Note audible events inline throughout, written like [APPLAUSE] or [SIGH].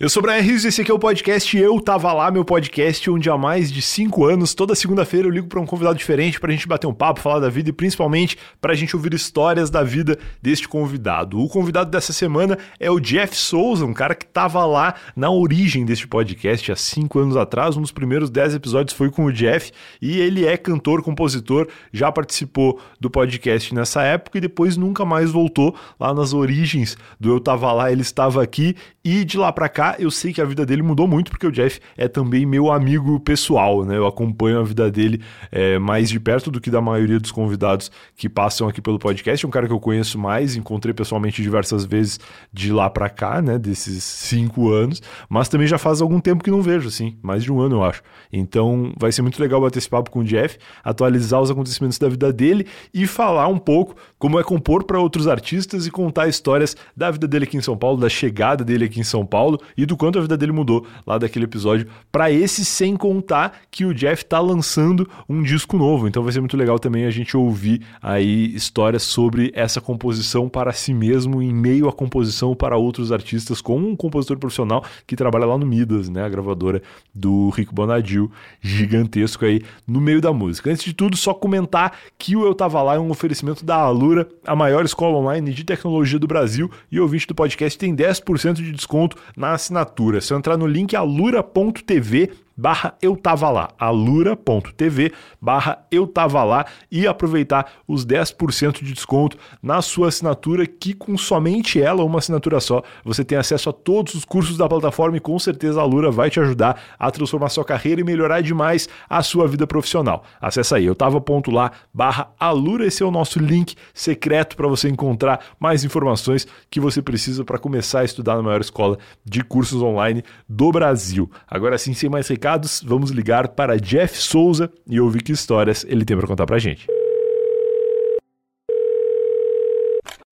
Eu sou o Brian Rios e esse aqui é o podcast Eu Tava Lá, meu podcast, onde há mais de cinco anos, toda segunda-feira eu ligo para um convidado diferente pra gente bater um papo, falar da vida e principalmente pra gente ouvir histórias da vida deste convidado. O convidado dessa semana é o Jeff Souza, um cara que tava lá na origem deste podcast há cinco anos atrás. Um dos primeiros dez episódios foi com o Jeff e ele é cantor, compositor, já participou do podcast nessa época e depois nunca mais voltou lá nas origens do Eu Tava Lá, ele estava aqui e de lá pra cá eu sei que a vida dele mudou muito, porque o Jeff é também meu amigo pessoal, né? Eu acompanho a vida dele é, mais de perto do que da maioria dos convidados que passam aqui pelo podcast. É um cara que eu conheço mais, encontrei pessoalmente diversas vezes de lá para cá, né? Desses cinco anos, mas também já faz algum tempo que não vejo, assim, mais de um ano, eu acho. Então vai ser muito legal bater esse papo com o Jeff, atualizar os acontecimentos da vida dele e falar um pouco como é compor para outros artistas e contar histórias da vida dele aqui em São Paulo, da chegada dele aqui em São Paulo e do quanto a vida dele mudou lá daquele episódio para esse, sem contar que o Jeff tá lançando um disco novo. Então vai ser muito legal também a gente ouvir aí histórias sobre essa composição para si mesmo em meio à composição para outros artistas, como um compositor profissional que trabalha lá no Midas, né, a gravadora do Rico Bonadil, gigantesco aí no meio da música. Antes de tudo, só comentar que o Eu Tava Lá é um oferecimento da Alura, a maior escola online de tecnologia do Brasil, e ouvinte do podcast tem 10% de desconto na assinatura. Se eu entrar no link alura.tv barra eu tava lá, alura.tv barra eu tava lá e aproveitar os 10% de desconto na sua assinatura que com somente ela, uma assinatura só, você tem acesso a todos os cursos da plataforma e com certeza a Alura vai te ajudar a transformar sua carreira e melhorar demais a sua vida profissional. Acesse aí, eu tava.lá barra alura, esse é o nosso link secreto para você encontrar mais informações que você precisa para começar a estudar na maior escola de cursos online do Brasil. Agora sim, sem mais recados, recados, vamos ligar para Jeff Souza e ouvir que histórias ele tem para contar para gente.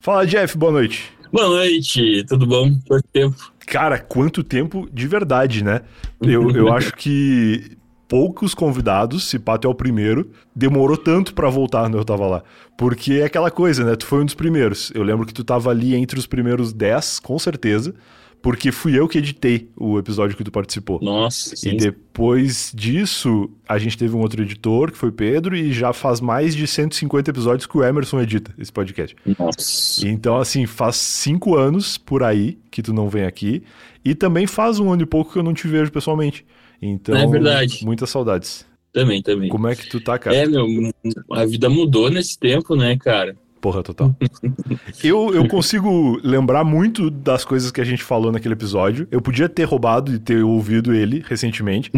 Fala, Jeff, boa noite. Boa noite, tudo bom? Quanto tempo? Cara, quanto tempo de verdade, né? Eu, eu [LAUGHS] acho que poucos convidados, se pá até o primeiro, demorou tanto para voltar quando eu tava lá. Porque é aquela coisa, né? Tu foi um dos primeiros. Eu lembro que tu tava ali entre os primeiros 10, com certeza porque fui eu que editei o episódio que tu participou. Nossa, sim. E depois disso, a gente teve um outro editor, que foi Pedro, e já faz mais de 150 episódios que o Emerson edita esse podcast. Nossa. Então, assim, faz cinco anos por aí que tu não vem aqui, e também faz um ano e pouco que eu não te vejo pessoalmente. Então, é verdade. muitas saudades. Também, também. Como é que tu tá, cara? É, meu, a vida mudou nesse tempo, né, cara? Porra, total. [LAUGHS] eu, eu consigo lembrar muito das coisas que a gente falou naquele episódio. Eu podia ter roubado e ter ouvido ele recentemente,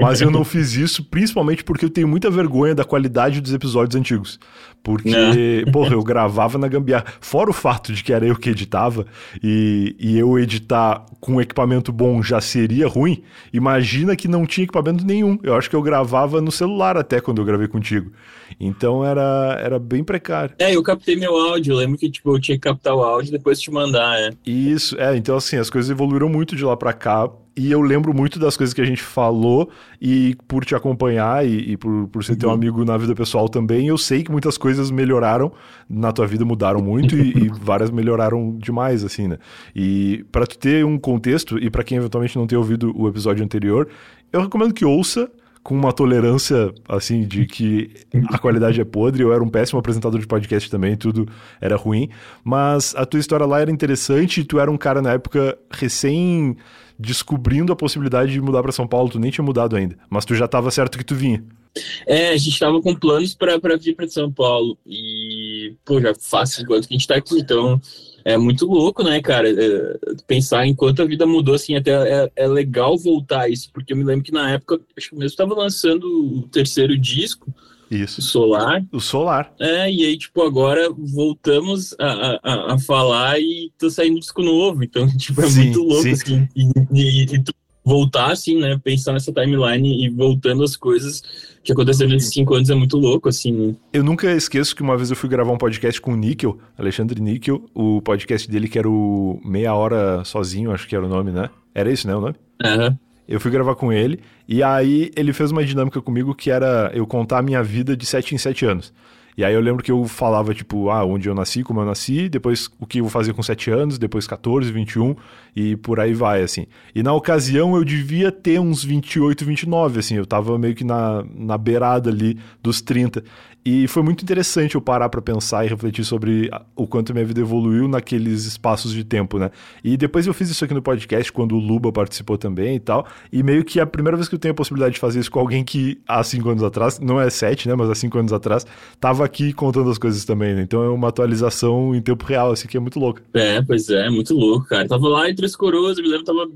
mas eu não fiz isso, principalmente porque eu tenho muita vergonha da qualidade dos episódios antigos. Porque, não. [LAUGHS] porra, eu gravava na gambiarra. Fora o fato de que era eu que editava, e, e eu editar com equipamento bom já seria ruim, imagina que não tinha equipamento nenhum. Eu acho que eu gravava no celular até quando eu gravei contigo. Então era, era bem precário. É, eu captei meu áudio. Eu lembro que tipo, eu tinha que captar o áudio e depois te mandar, é. Isso, é. Então, assim, as coisas evoluíram muito de lá para cá. E eu lembro muito das coisas que a gente falou, e por te acompanhar e, e por, por ser uhum. teu amigo na vida pessoal também, eu sei que muitas coisas melhoraram na tua vida, mudaram muito e, e [LAUGHS] várias melhoraram demais, assim, né? E para tu ter um contexto, e para quem eventualmente não ter ouvido o episódio anterior, eu recomendo que ouça com uma tolerância, assim, de que a qualidade é podre. Eu era um péssimo apresentador de podcast também, tudo era ruim. Mas a tua história lá era interessante e tu era um cara na época recém descobrindo a possibilidade de mudar para São Paulo. Tu nem tinha mudado ainda, mas tu já estava certo que tu vinha. É, a gente estava com planos para vir para São Paulo. E, pô, já faz quanto que a gente está aqui, então é muito louco, né, cara? É, pensar em quanto a vida mudou, assim, até é, é, legal voltar a isso, porque eu me lembro que na época, acho que mesmo estava lançando o terceiro disco, isso. O Solar. O Solar. É, e aí, tipo, agora voltamos a, a, a falar e tô saindo disco novo. Então, [LAUGHS] tipo, é sim, muito louco, sim. assim. E, e, e, voltar, assim, né? Pensar nessa timeline e voltando as coisas que aconteceram nesses cinco anos é muito louco, assim. Né? Eu nunca esqueço que uma vez eu fui gravar um podcast com o Níquel, Alexandre Níquel, o podcast dele que era o Meia Hora Sozinho, acho que era o nome, né? Era isso, né, o nome? Aham. Uhum. Eu fui gravar com ele e aí ele fez uma dinâmica comigo que era eu contar a minha vida de sete em sete anos. E aí eu lembro que eu falava, tipo, ah, onde eu nasci, como eu nasci, depois o que eu vou fazer com 7 anos, depois 14, 21 e por aí vai, assim. E na ocasião eu devia ter uns 28, 29, assim, eu tava meio que na, na beirada ali dos 30. E foi muito interessante eu parar para pensar e refletir sobre o quanto minha vida evoluiu naqueles espaços de tempo, né? E depois eu fiz isso aqui no podcast quando o Luba participou também e tal. E meio que é a primeira vez que eu tenho a possibilidade de fazer isso com alguém que há cinco anos atrás, não é sete, né? Mas há cinco anos atrás, tava aqui contando as coisas também, né? Então é uma atualização em tempo real, assim, que é muito louco. É, pois é, muito louco, cara. Tava lá em Três Coroas, me lembro, tava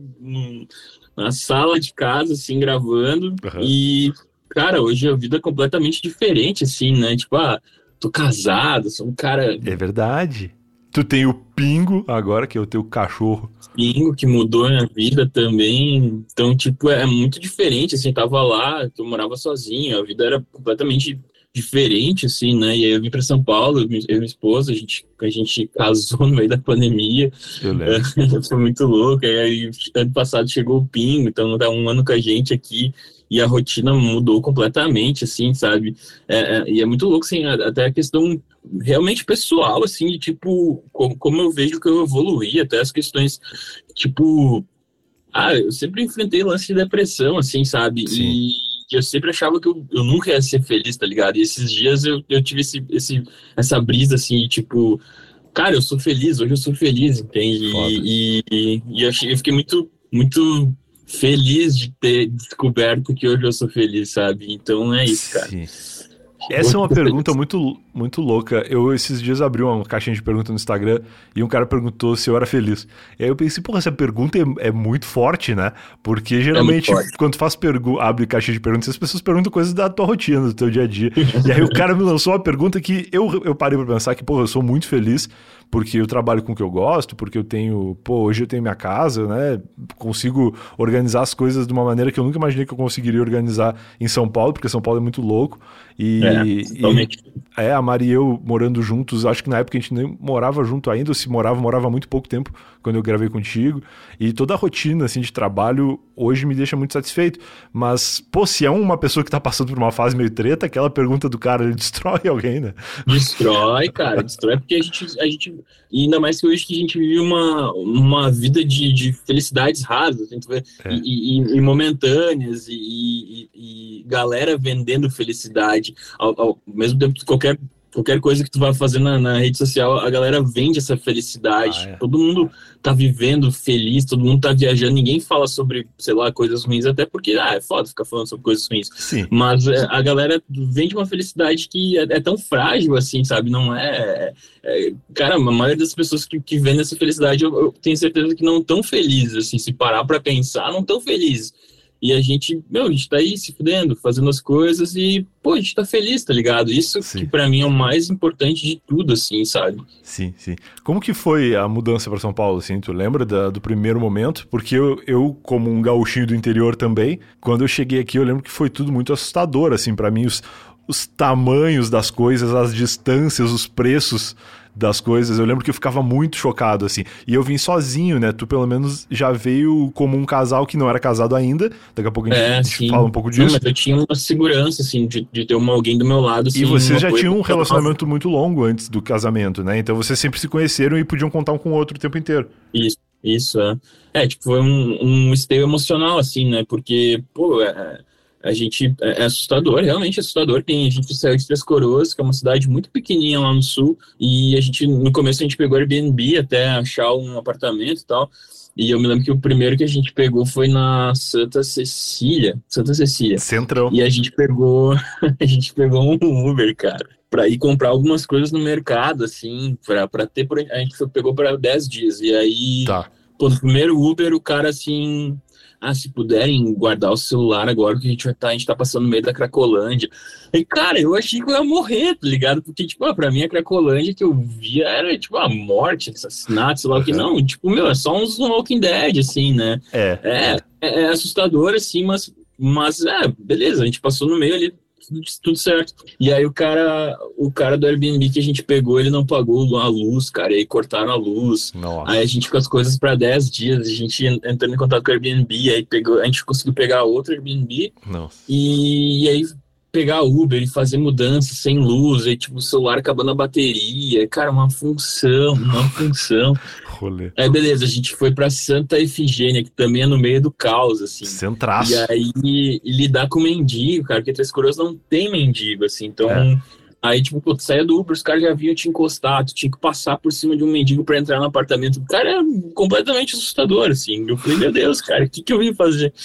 na sala de casa, assim, gravando. Uhum. E cara, hoje a vida é completamente diferente, assim, né? Tipo, ah, tô casado, sou um cara. É verdade. Tu tem o Pingo agora, que é o teu cachorro. Pingo, que mudou a minha vida também. Então, tipo, é muito diferente, assim, tava lá, eu morava sozinho, a vida era completamente diferente, assim, né? E aí eu vim para São Paulo, eu e minha esposa, a gente, a gente casou [LAUGHS] no meio da pandemia. Eu lembro. [LAUGHS] Foi muito louco. E aí, ano passado chegou o Pingo, então tá um ano com a gente aqui e a rotina mudou completamente, assim, sabe? É, é, e é muito louco, assim, até a questão realmente pessoal, assim, de, tipo, como, como eu vejo que eu evoluí, até as questões, tipo, ah, eu sempre enfrentei lance de depressão, assim, sabe? Sim. E eu sempre achava que eu, eu nunca ia ser feliz, tá ligado? E esses dias eu, eu tive esse, esse, essa brisa, assim, tipo, cara, eu sou feliz, hoje eu sou feliz, entende? E, e, e, eu, achei, eu fiquei muito, muito feliz de ter descoberto que hoje eu sou feliz, sabe? Então é isso, cara. Sim. Essa é uma pergunta muito, muito louca. Eu esses dias abri uma caixinha de perguntas no Instagram e um cara perguntou se eu era feliz. E aí eu pensei, porra, essa pergunta é, é muito forte, né? Porque é geralmente é quando faz abre caixinha de perguntas, as pessoas perguntam coisas da tua rotina, do teu dia a dia. e aí o cara me lançou uma pergunta que eu, eu parei pra pensar que, porra, eu sou muito feliz porque eu trabalho com o que eu gosto, porque eu tenho, pô, hoje eu tenho minha casa, né? Consigo organizar as coisas de uma maneira que eu nunca imaginei que eu conseguiria organizar em São Paulo, porque São Paulo é muito louco. E, é, e é, a Mari e eu morando juntos, acho que na época a gente nem morava junto ainda, ou se morava, morava muito pouco tempo quando eu gravei contigo. E toda a rotina assim de trabalho hoje me deixa muito satisfeito. Mas, pô, se é uma pessoa que tá passando por uma fase meio treta, aquela pergunta do cara, ele [LAUGHS] destrói alguém, né? Destrói, cara, destrói porque a gente, a gente e ainda mais que hoje que a gente vive uma, uma vida de, de felicidades rasas, é. e, e, e, momentâneas, e, e, galera vendendo felicidade. Ao, ao mesmo tempo que qualquer qualquer coisa que tu vai fazer na, na, rede social, a galera vende essa felicidade. Ah, é. Todo mundo tá vivendo feliz, todo mundo tá viajando, ninguém fala sobre, sei lá, coisas ruins, até porque, ah, é foda ficar falando sobre coisas ruins. Sim. Mas é, a galera vende uma felicidade que é, é, tão frágil, assim, sabe? Não é, é, Cara, a maioria das pessoas que, que vendem essa felicidade, eu, eu tenho certeza que não tão felizes, assim, se parar pra pensar, não tão felizes. E a gente, meu, a gente tá aí se fudendo, fazendo as coisas e, pô, a gente tá feliz, tá ligado? Isso sim. que para mim é o mais importante de tudo, assim, sabe? Sim, sim. Como que foi a mudança para São Paulo, assim? Tu lembra da, do primeiro momento? Porque eu, eu, como um gauchinho do interior também, quando eu cheguei aqui, eu lembro que foi tudo muito assustador, assim, para mim, os, os tamanhos das coisas, as distâncias, os preços das coisas. Eu lembro que eu ficava muito chocado, assim. E eu vim sozinho, né? Tu pelo menos já veio como um casal que não era casado ainda. Daqui a pouco a gente, é, fala um pouco disso. Não, mas eu tinha uma segurança, assim, de, de ter uma, alguém do meu lado. Assim, e vocês já tinham um relacionamento muito longo antes do casamento, né? Então vocês sempre se conheceram e podiam contar um com o outro o tempo inteiro. Isso. Isso, é. É, tipo, foi um, um esteio emocional, assim, né? Porque, pô, é, a gente é, é assustador, realmente assustador. Tem, a gente saiu de Três Coroas, que é uma cidade muito pequenininha lá no sul, e a gente, no começo, a gente pegou Airbnb até achar um apartamento e tal. E eu me lembro que o primeiro que a gente pegou foi na Santa Cecília. Santa Cecília. Centrão. E a gente pegou. [LAUGHS] a gente pegou um Uber, cara. Pra ir comprar algumas coisas no mercado, assim, pra, pra ter. A gente pegou para 10 dias. E aí. Tá. Pô, no primeiro Uber, o cara assim ah, se puderem guardar o celular agora que a gente vai estar, tá, a gente tá passando no meio da Cracolândia. E, cara, eu achei que eu ia morrer, tá ligado? Porque, tipo, ah, pra mim a Cracolândia que eu via era, tipo, a morte, assassinato, sei lá o que. Não, tipo, meu, é só uns Walking Dead, assim, né? É. É, é, é assustador, assim, mas, mas, é, beleza, a gente passou no meio ali tudo certo. E aí o cara, o cara do Airbnb que a gente pegou, ele não pagou a luz, cara, e aí cortaram a luz. Nossa. Aí a gente ficou as coisas para 10 dias, a gente entrando em contato com o Airbnb, aí pegou, a gente conseguiu pegar outro Airbnb. Nossa. E, e aí pegar Uber e fazer mudança sem luz, e tipo, o celular acabando a bateria, cara, uma função, uma função. Rolê. Aí beleza, a gente foi para Santa Efigênia, que também é no meio do caos, assim. Centraço. E aí e lidar com mendigo, cara, porque Três Coroas não tem mendigo, assim, então. É. Aí, tipo, pô, tu saia do Uber, os caras já vinham te encostar, tu tinha que passar por cima de um mendigo para entrar no apartamento. O cara é completamente assustador, assim. Eu falei, meu Deus, cara, o que, que eu vim fazer? [LAUGHS]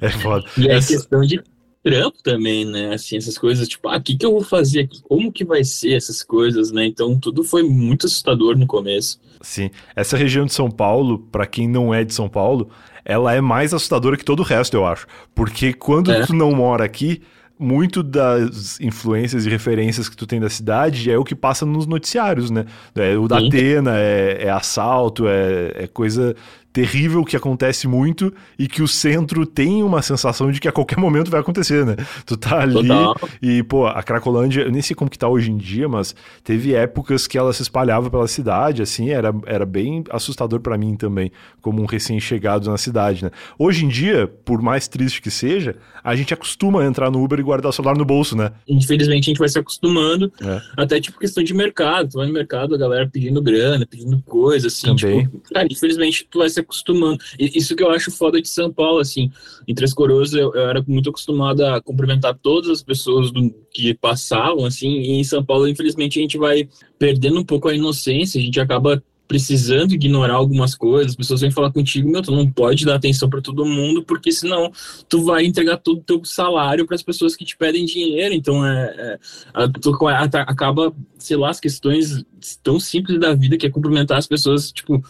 É foda. E é Essa... questão de trampo também, né? Assim, essas coisas, tipo, ah, o que, que eu vou fazer aqui? Como que vai ser essas coisas, né? Então, tudo foi muito assustador no começo. Sim. Essa região de São Paulo, para quem não é de São Paulo, ela é mais assustadora que todo o resto, eu acho. Porque quando é. tu não mora aqui, muito das influências e referências que tu tem da cidade é o que passa nos noticiários, né? É, o da Atena é, é assalto, é, é coisa terrível que acontece muito e que o centro tem uma sensação de que a qualquer momento vai acontecer, né? Tu tá ali Total. e, pô, a Cracolândia, eu nem sei como que tá hoje em dia, mas teve épocas que ela se espalhava pela cidade, assim, era, era bem assustador para mim também, como um recém-chegado na cidade, né? Hoje em dia, por mais triste que seja, a gente acostuma a entrar no Uber e guardar o celular no bolso, né? Infelizmente a gente vai se acostumando, é. até tipo questão de mercado, tu vai no mercado, a galera pedindo grana, pedindo coisa, assim, também. tipo, cara, infelizmente tu vai se acostumando. Isso que eu acho foda de São Paulo, assim. Em Três Coroas eu, eu era muito acostumado a cumprimentar todas as pessoas do, que passavam, assim. E em São Paulo, infelizmente, a gente vai perdendo um pouco a inocência, a gente acaba precisando ignorar algumas coisas, as pessoas vêm falar contigo, meu, tu não pode dar atenção para todo mundo, porque senão tu vai entregar todo o teu salário para as pessoas que te pedem dinheiro, então é, é tu acaba, sei lá, as questões tão simples da vida que é cumprimentar as pessoas, tipo,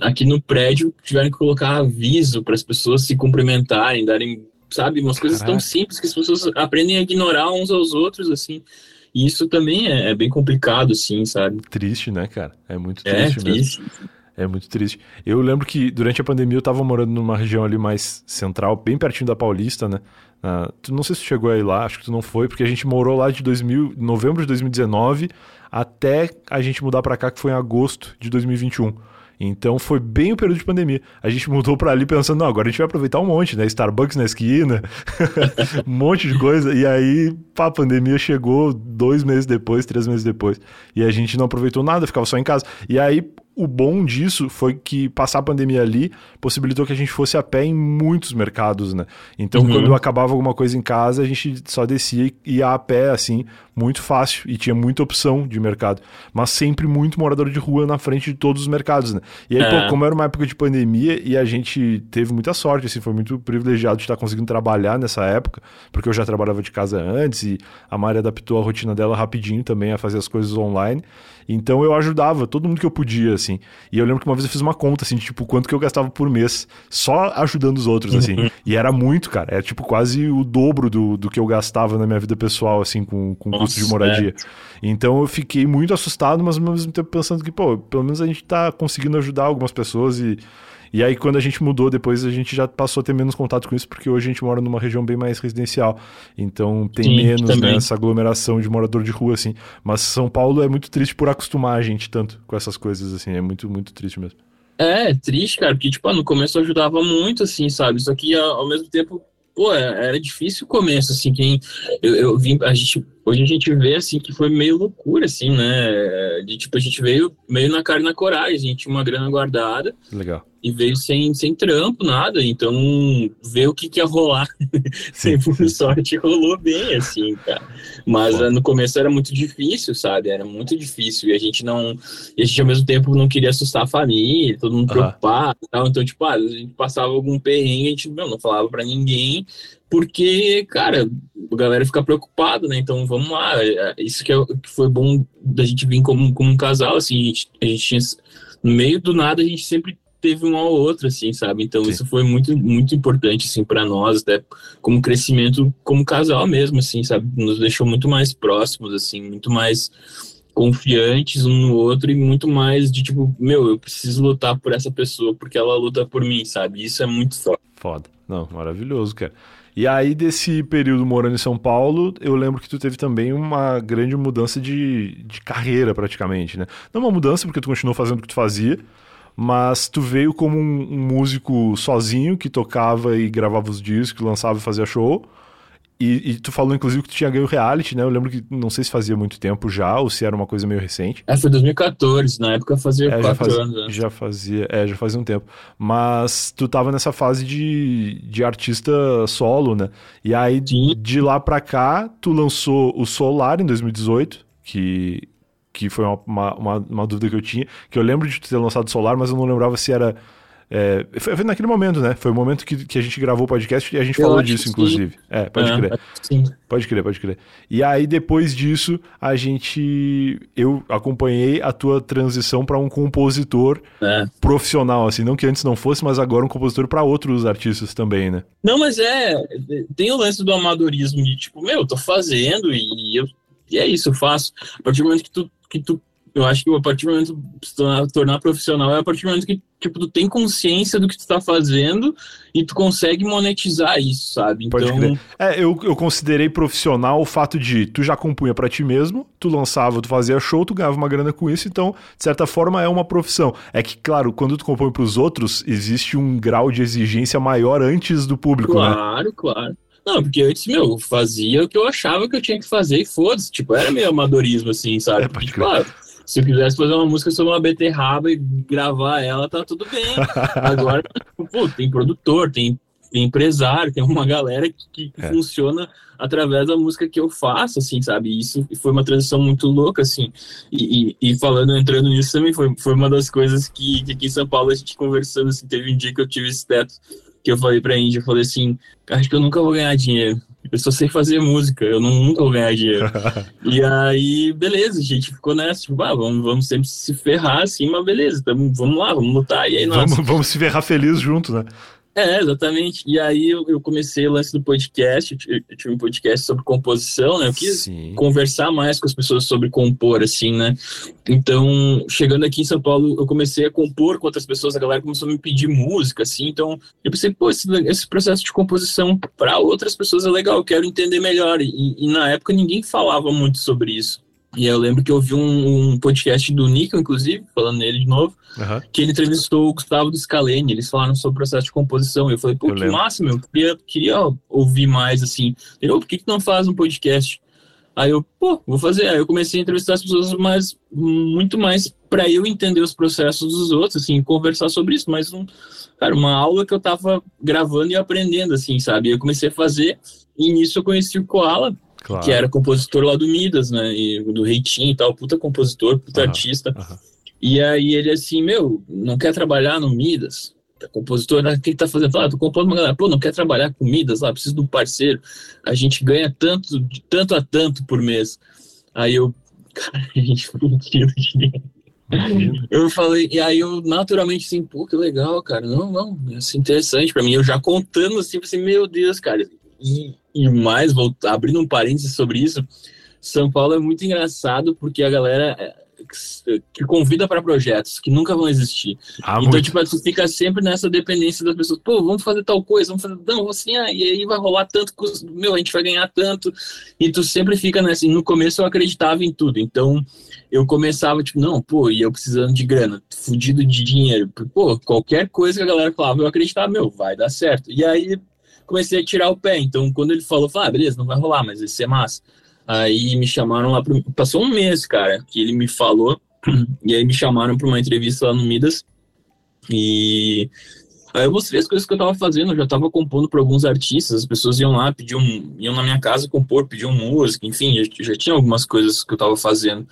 aqui no prédio tiveram que colocar aviso para as pessoas se cumprimentarem, darem, sabe, umas coisas Caraca. tão simples que as pessoas aprendem a ignorar uns aos outros, assim. E isso também é, é bem complicado, assim, sabe? Triste, né, cara? É muito triste, é, triste. mesmo. É muito triste. Eu lembro que durante a pandemia eu tava morando numa região ali mais central, bem pertinho da Paulista, né? Uh, tu não sei se tu chegou aí lá, acho que tu não foi, porque a gente morou lá de 2000, novembro de 2019 até a gente mudar para cá, que foi em agosto de 2021. Então foi bem o período de pandemia. A gente mudou para ali pensando, não, agora a gente vai aproveitar um monte, né? Starbucks na esquina, [LAUGHS] um monte de coisa. E aí, pá, a pandemia chegou dois meses depois, três meses depois. E a gente não aproveitou nada, ficava só em casa. E aí, o bom disso foi que passar a pandemia ali possibilitou que a gente fosse a pé em muitos mercados, né? Então, uhum. quando acabava alguma coisa em casa, a gente só descia e ia a pé, assim, muito fácil e tinha muita opção de mercado. Mas sempre muito morador de rua na frente de todos os mercados, né? E aí, é. pô, como era uma época de pandemia e a gente teve muita sorte, assim, foi muito privilegiado de estar conseguindo trabalhar nessa época, porque eu já trabalhava de casa antes e a Mari adaptou a rotina dela rapidinho também a fazer as coisas online. Então eu ajudava todo mundo que eu podia, assim. E eu lembro que uma vez eu fiz uma conta, assim, de, tipo, quanto que eu gastava por mês só ajudando os outros, assim. Uhum. E era muito, cara. Era, tipo, quase o dobro do, do que eu gastava na minha vida pessoal, assim, com, com Nossa, custo de moradia. É. Então eu fiquei muito assustado, mas ao mesmo tempo pensando que, pô, pelo menos a gente tá conseguindo ajudar algumas pessoas e e aí, quando a gente mudou depois, a gente já passou a ter menos contato com isso, porque hoje a gente mora numa região bem mais residencial. Então tem Sim, menos né, essa aglomeração de morador de rua, assim. Mas São Paulo é muito triste por acostumar a gente tanto com essas coisas, assim. É muito, muito triste mesmo. É, triste, cara, porque, tipo, no começo ajudava muito, assim, sabe? Só que ao mesmo tempo, pô, é, era difícil o começo, assim, quem eu, eu vim, a gente Hoje a gente vê, assim, que foi meio loucura, assim, né? De, tipo, a gente veio meio na cara e na coragem. A gente tinha uma grana guardada. Legal. E veio sem, sem trampo, nada. Então, ver o que, que ia rolar. Sim, [LAUGHS] por sorte, rolou bem, assim, cara. Mas no começo era muito difícil, sabe? Era muito difícil. E a gente não... E a gente, ao mesmo tempo, não queria assustar a família, todo mundo preocupado e tal. Então, tipo, ah, a gente passava algum perrengue, a gente não, não falava para ninguém porque, cara, a galera fica preocupada, né? Então vamos lá. Isso que, é, que foi bom da gente vir como, como um casal, assim, a gente, a gente tinha, no meio do nada a gente sempre teve um ao outro, assim, sabe? Então Sim. isso foi muito, muito importante, assim, para nós, até como crescimento como casal mesmo, assim, sabe? Nos deixou muito mais próximos, assim, muito mais confiantes um no outro e muito mais de tipo, meu, eu preciso lutar por essa pessoa porque ela luta por mim, sabe? Isso é muito foda. Foda. Não, maravilhoso, cara. E aí, desse período morando em São Paulo, eu lembro que tu teve também uma grande mudança de, de carreira, praticamente, né? Não uma mudança, porque tu continuou fazendo o que tu fazia, mas tu veio como um, um músico sozinho, que tocava e gravava os discos, lançava e fazia show, E, e, tu falou, inclusive, que tu tinha ganho reality, né? Eu lembro que não sei se fazia muito tempo já, ou se era uma coisa meio recente. É, foi 2014, na época fazia é, fazia, anos. Né? Já fazia, é, já fazia um tempo. Mas tu tava nessa fase de, de artista solo, né? E aí, Sim. de lá pra cá, tu lançou o Solar em 2018, que, que foi uma, uma, uma, dúvida que eu tinha. Que eu lembro de ter lançado Solar, mas eu não lembrava se era é, foi, naquele momento, né? Foi o momento que, que a gente gravou o podcast e a gente eu falou disso, inclusive. É, pode é, crer. Sim. Pode crer, pode crer. E aí, depois disso, a gente. Eu acompanhei a tua transição para um compositor é. profissional, assim. Não que antes não fosse, mas agora um compositor para outros artistas também, né? Não, mas é. Tem o lance do amadorismo de tipo, meu, eu tô fazendo e eu. E é isso, eu faço. A partir do momento que tu, que tu eu acho que a partir do momento de se tornar, tornar, profissional é a partir do momento que tipo, tu tem consciência do que tu tá fazendo e tu consegue monetizar isso, sabe? Então... É, eu, eu considerei profissional o fato de tu já compunha para ti mesmo, tu lançava, tu fazia show, tu ganhava uma grana com isso, então, de certa forma, é uma profissão. É que, claro, quando tu compõe pros outros, existe um grau de exigência maior antes do público, claro, né? Claro, claro. Não, porque antes, meu, eu fazia o que eu achava que eu tinha que fazer e foda-se. Tipo, era meio amadorismo, assim, sabe? É, pode claro. Se eu quisesse fazer uma música sobre uma beterraba e gravar ela, tá tudo bem. [LAUGHS] Agora, pô, tem produtor, tem, tem empresário, tem uma galera que, que é. funciona através da música que eu faço, assim, sabe? E isso foi uma transição muito louca, assim. E, e, e, falando, entrando nisso também, foi, foi uma das coisas que, que aqui em São Paulo a gente conversando, assim, teve um dia que eu tive esse teto que eu falei pra Índia, eu falei assim, acho que eu nunca vou ganhar dinheiro. Eu só sei fazer música, eu não, nunca vou ganhar dinheiro. [LAUGHS] e aí, beleza, a gente ficou nessa, tipo, ah, vamos, vamos sempre se ferrar assim, mas beleza, tamo, vamos lá, vamos lutar. E aí, nós... vamos, vamos se ferrar feliz junto, né? É, exatamente. E aí eu, eu, comecei o lance do podcast, eu tive um podcast sobre composição, né? Eu quis Sim. conversar mais com as pessoas sobre compor, assim, né? Então, chegando aqui em São Paulo, eu comecei a compor com outras pessoas, a galera começou a me pedir música, assim, então eu pensei, pô, esse, esse processo de composição para outras pessoas é legal, eu quero entender melhor. E, e na época ninguém falava muito sobre isso. E eu lembro que eu vi um, um podcast do Nico, inclusive, falando nele de novo, uhum. que ele entrevistou o Gustavo do Scalene, eles falaram sobre o processo de composição. Eu falei, pô, eu que lembro. massa, meu, eu queria, queria ouvir mais, assim. Ele, por que, que não faz um podcast? Aí eu, pô, vou fazer. Aí eu comecei a entrevistar as pessoas, mas muito mais para eu entender os processos dos outros, assim, conversar sobre isso. Mas, um, cara, uma aula que eu tava gravando e aprendendo, assim, sabe? Eu comecei a fazer, e nisso eu conheci o Koala, Claro. que era compositor lá do Midas, né? E do Reitinho e tal, puta compositor, puta uhum, artista. Uhum. E aí ele assim, meu, não quer trabalhar no Midas? Tá compositor, né? o que ele tá fazendo? Ah, tô compondo uma galera, pô, não quer trabalhar com Midas lá, preciso de um parceiro. A gente ganha tanto, de tanto a tanto por mês. Aí eu, [LAUGHS] cara, a gente quilo de. Eu falei, e aí eu naturalmente assim, pô, que legal, cara. Não, não, isso é interessante para mim. Eu já contando assim, assim, meu Deus, cara. E, e mais, abrindo um parênteses sobre isso, São Paulo é muito engraçado porque a galera é, que convida para projetos que nunca vão existir. Ah, então, muito. tipo, tu fica sempre nessa dependência das pessoas. Pô, vamos fazer tal coisa, vamos fazer. Não, assim, ah, e aí vai rolar tanto, meu, a gente vai ganhar tanto. E tu sempre fica nessa. no começo eu acreditava em tudo. Então, eu começava, tipo, não, pô, e eu precisando de grana, fudido de dinheiro. Pô, qualquer coisa que a galera falava, eu acreditava, meu, vai dar certo. E aí comecei a tirar o pé. Então, quando ele falou, falei, ah, beleza, não vai rolar, mas vai ser massa. Aí me chamaram lá, pro... passou um mês, cara, que ele me falou, [CLEARS THROAT] e aí me chamaram para uma entrevista lá no Midas, e aí eu mostrei as coisas que eu tava fazendo, eu já tava compondo para alguns artistas, as pessoas iam lá, pediam, iam na minha casa compor, pediam música, enfim, já, já tinha algumas coisas que eu tava fazendo.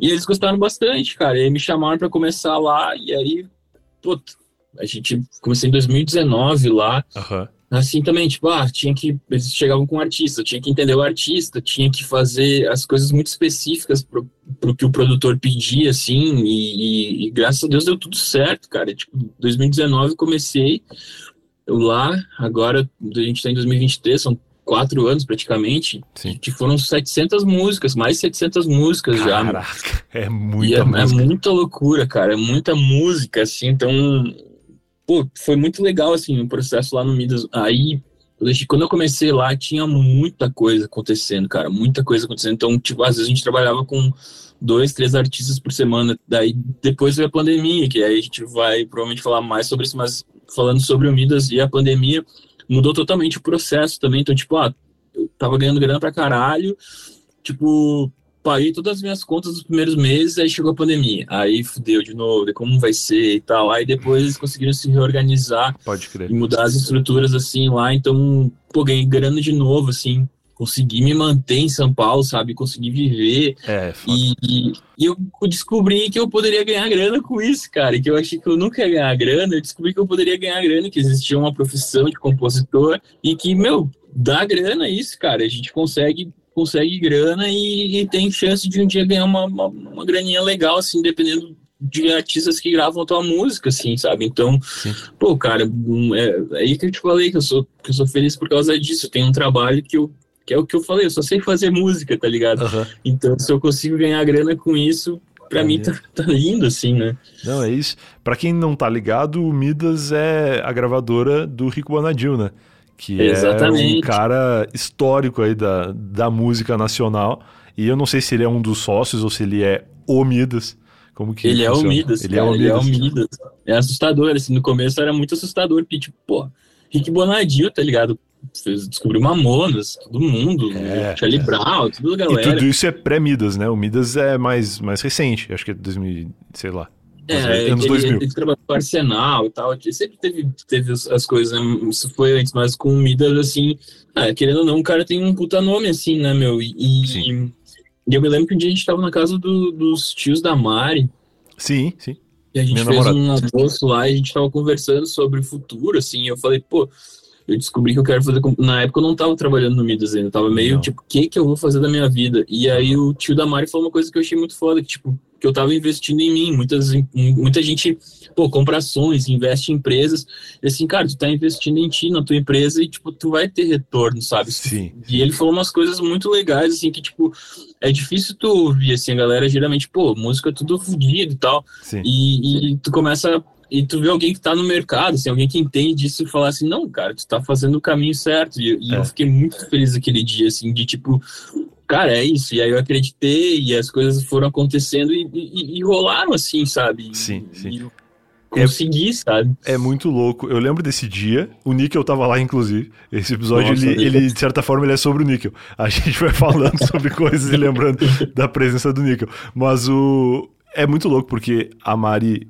E eles gostaram bastante, cara, e aí me chamaram para começar lá, e aí, pô, a gente comecei em 2019 lá, uhum assim também, tipo, ah, tinha que. Eles chegavam com o artista, tinha que entender o artista, tinha que fazer as coisas muito específicas pro, pro que o produtor pedia, assim, e, e, e graças a Deus deu tudo certo, cara. Tipo, 2019 comecei lá, agora a gente tá em 2023, são quatro anos praticamente, Sim. que foram 700 músicas, mais 700 músicas Caraca, já. Caraca, é muita é, música. É muita loucura, cara, é muita música, assim, então pô, foi muito legal, assim, o processo lá no Midas. Aí, quando eu comecei lá, tinha muita coisa acontecendo, cara, muita coisa acontecendo. Então, tipo, às vezes a gente trabalhava com dois, três artistas por semana. Daí, depois veio a pandemia, que aí a gente vai provavelmente falar mais sobre isso, mas falando sobre o Midas e a pandemia, mudou totalmente o processo também. Então, tipo, ah, tava ganhando grana pra caralho, tipo, paguei todas as minhas contas nos primeiros meses, aí chegou a pandemia. Aí fudeu de novo, de como vai ser e tal. Aí depois eles conseguiram se reorganizar Pode crer. e mudar as estruturas assim lá, então, pô, ganhei grana de novo, assim. Consegui me manter em São Paulo, sabe? Consegui viver. É, foda. E, e- e eu descobri que eu poderia ganhar grana com isso, cara. E que eu achei que eu nunca ia ganhar grana. Eu descobri que eu poderia ganhar grana, que existia uma profissão de compositor. E que, meu, dá grana isso, cara. A gente consegue consegue grana e, e tem chance de um dia ganhar uma, uma, uma graninha legal, assim, dependendo de artistas que gravam a tua música, assim, sabe? Então, Sim. pô, cara, hum, é, é aí que eu te falei que eu sou, que eu sou feliz por causa disso. Eu tenho um trabalho que eu que é o que eu falei, eu só sei fazer música, tá ligado? Aham. Então, se eu consigo ganhar grana com isso, pra mim tá, tá lindo, assim, né? Não, é isso. Pra quem não tá ligado, o Midas é a gravadora do Rico Bonadil, né? Que é um Exatamente. cara histórico aí da, da música nacional. E eu não sei se ele é um dos sócios ou se ele é o Midas. Como que Ele é o? Midas, Ele cara, é o ele é o Midas. Midas. É assustador, assim, no começo era muito assustador, porque, tipo, pô, Rick Bonadil, tá ligado? Fez, descobriu Mamonas, todo mundo, É, Charlie é. Brown, tudo E galera. tudo isso é pré-Midas, né? O Midas é mais, mais recente, acho que é 2000, sei lá. É, anos ele, 2000. ele trabalhou com Arsenal e tal, sempre teve, teve as, as coisas, né? Isso foi antes, mas com o Midas, assim, ah, querendo ou não, o cara tem um puta nome, assim, né, meu? E, e- e eu me lembro que um dia a gente tava na casa do- dos tios da Mari, Sim, sim. E a gente Minha fez namorada. um almoço lá e a gente tava conversando sobre o futuro, assim. e eu falei, pô, eu descobri que eu quero fazer. Na época eu não tava trabalhando no Midas ainda, eu tava meio Não. tipo, o que que eu vou fazer da minha vida? E aí o tio da Mari falou uma coisa que eu achei muito foda, que tipo, que eu tava investindo em mim. Muitas, muita gente, pô, compra ações, investe em empresas. E assim, cara, tu tá investindo em ti, na tua empresa, e tipo, tu vai ter retorno, sabe? Sim. E ele falou umas coisas muito legais, assim, que, tipo, é difícil tu ouvir, assim, a galera geralmente, pô, música é tudo fodido e tal. Sim. E, e tu começa. E tu vê alguém que tá no mercado, assim, alguém que entende disso e falar assim, não, cara, tu tá fazendo o caminho certo. E, e É. eu fiquei muito feliz aquele dia, assim, de tipo, cara, é isso. E aí eu acreditei, e as coisas foram acontecendo e, e- e rolaram, assim, sabe? Sim, sim. E eu consegui, sabe? É muito louco. Eu lembro desse dia. O Níquel tava lá, inclusive. Esse episódio, Nossa, ele, ele, [LAUGHS] de certa forma, ele é sobre o Níquel. A gente vai falando [LAUGHS] sobre coisas e lembrando da presença do Níquel. Mas o. É muito louco, porque a Mari.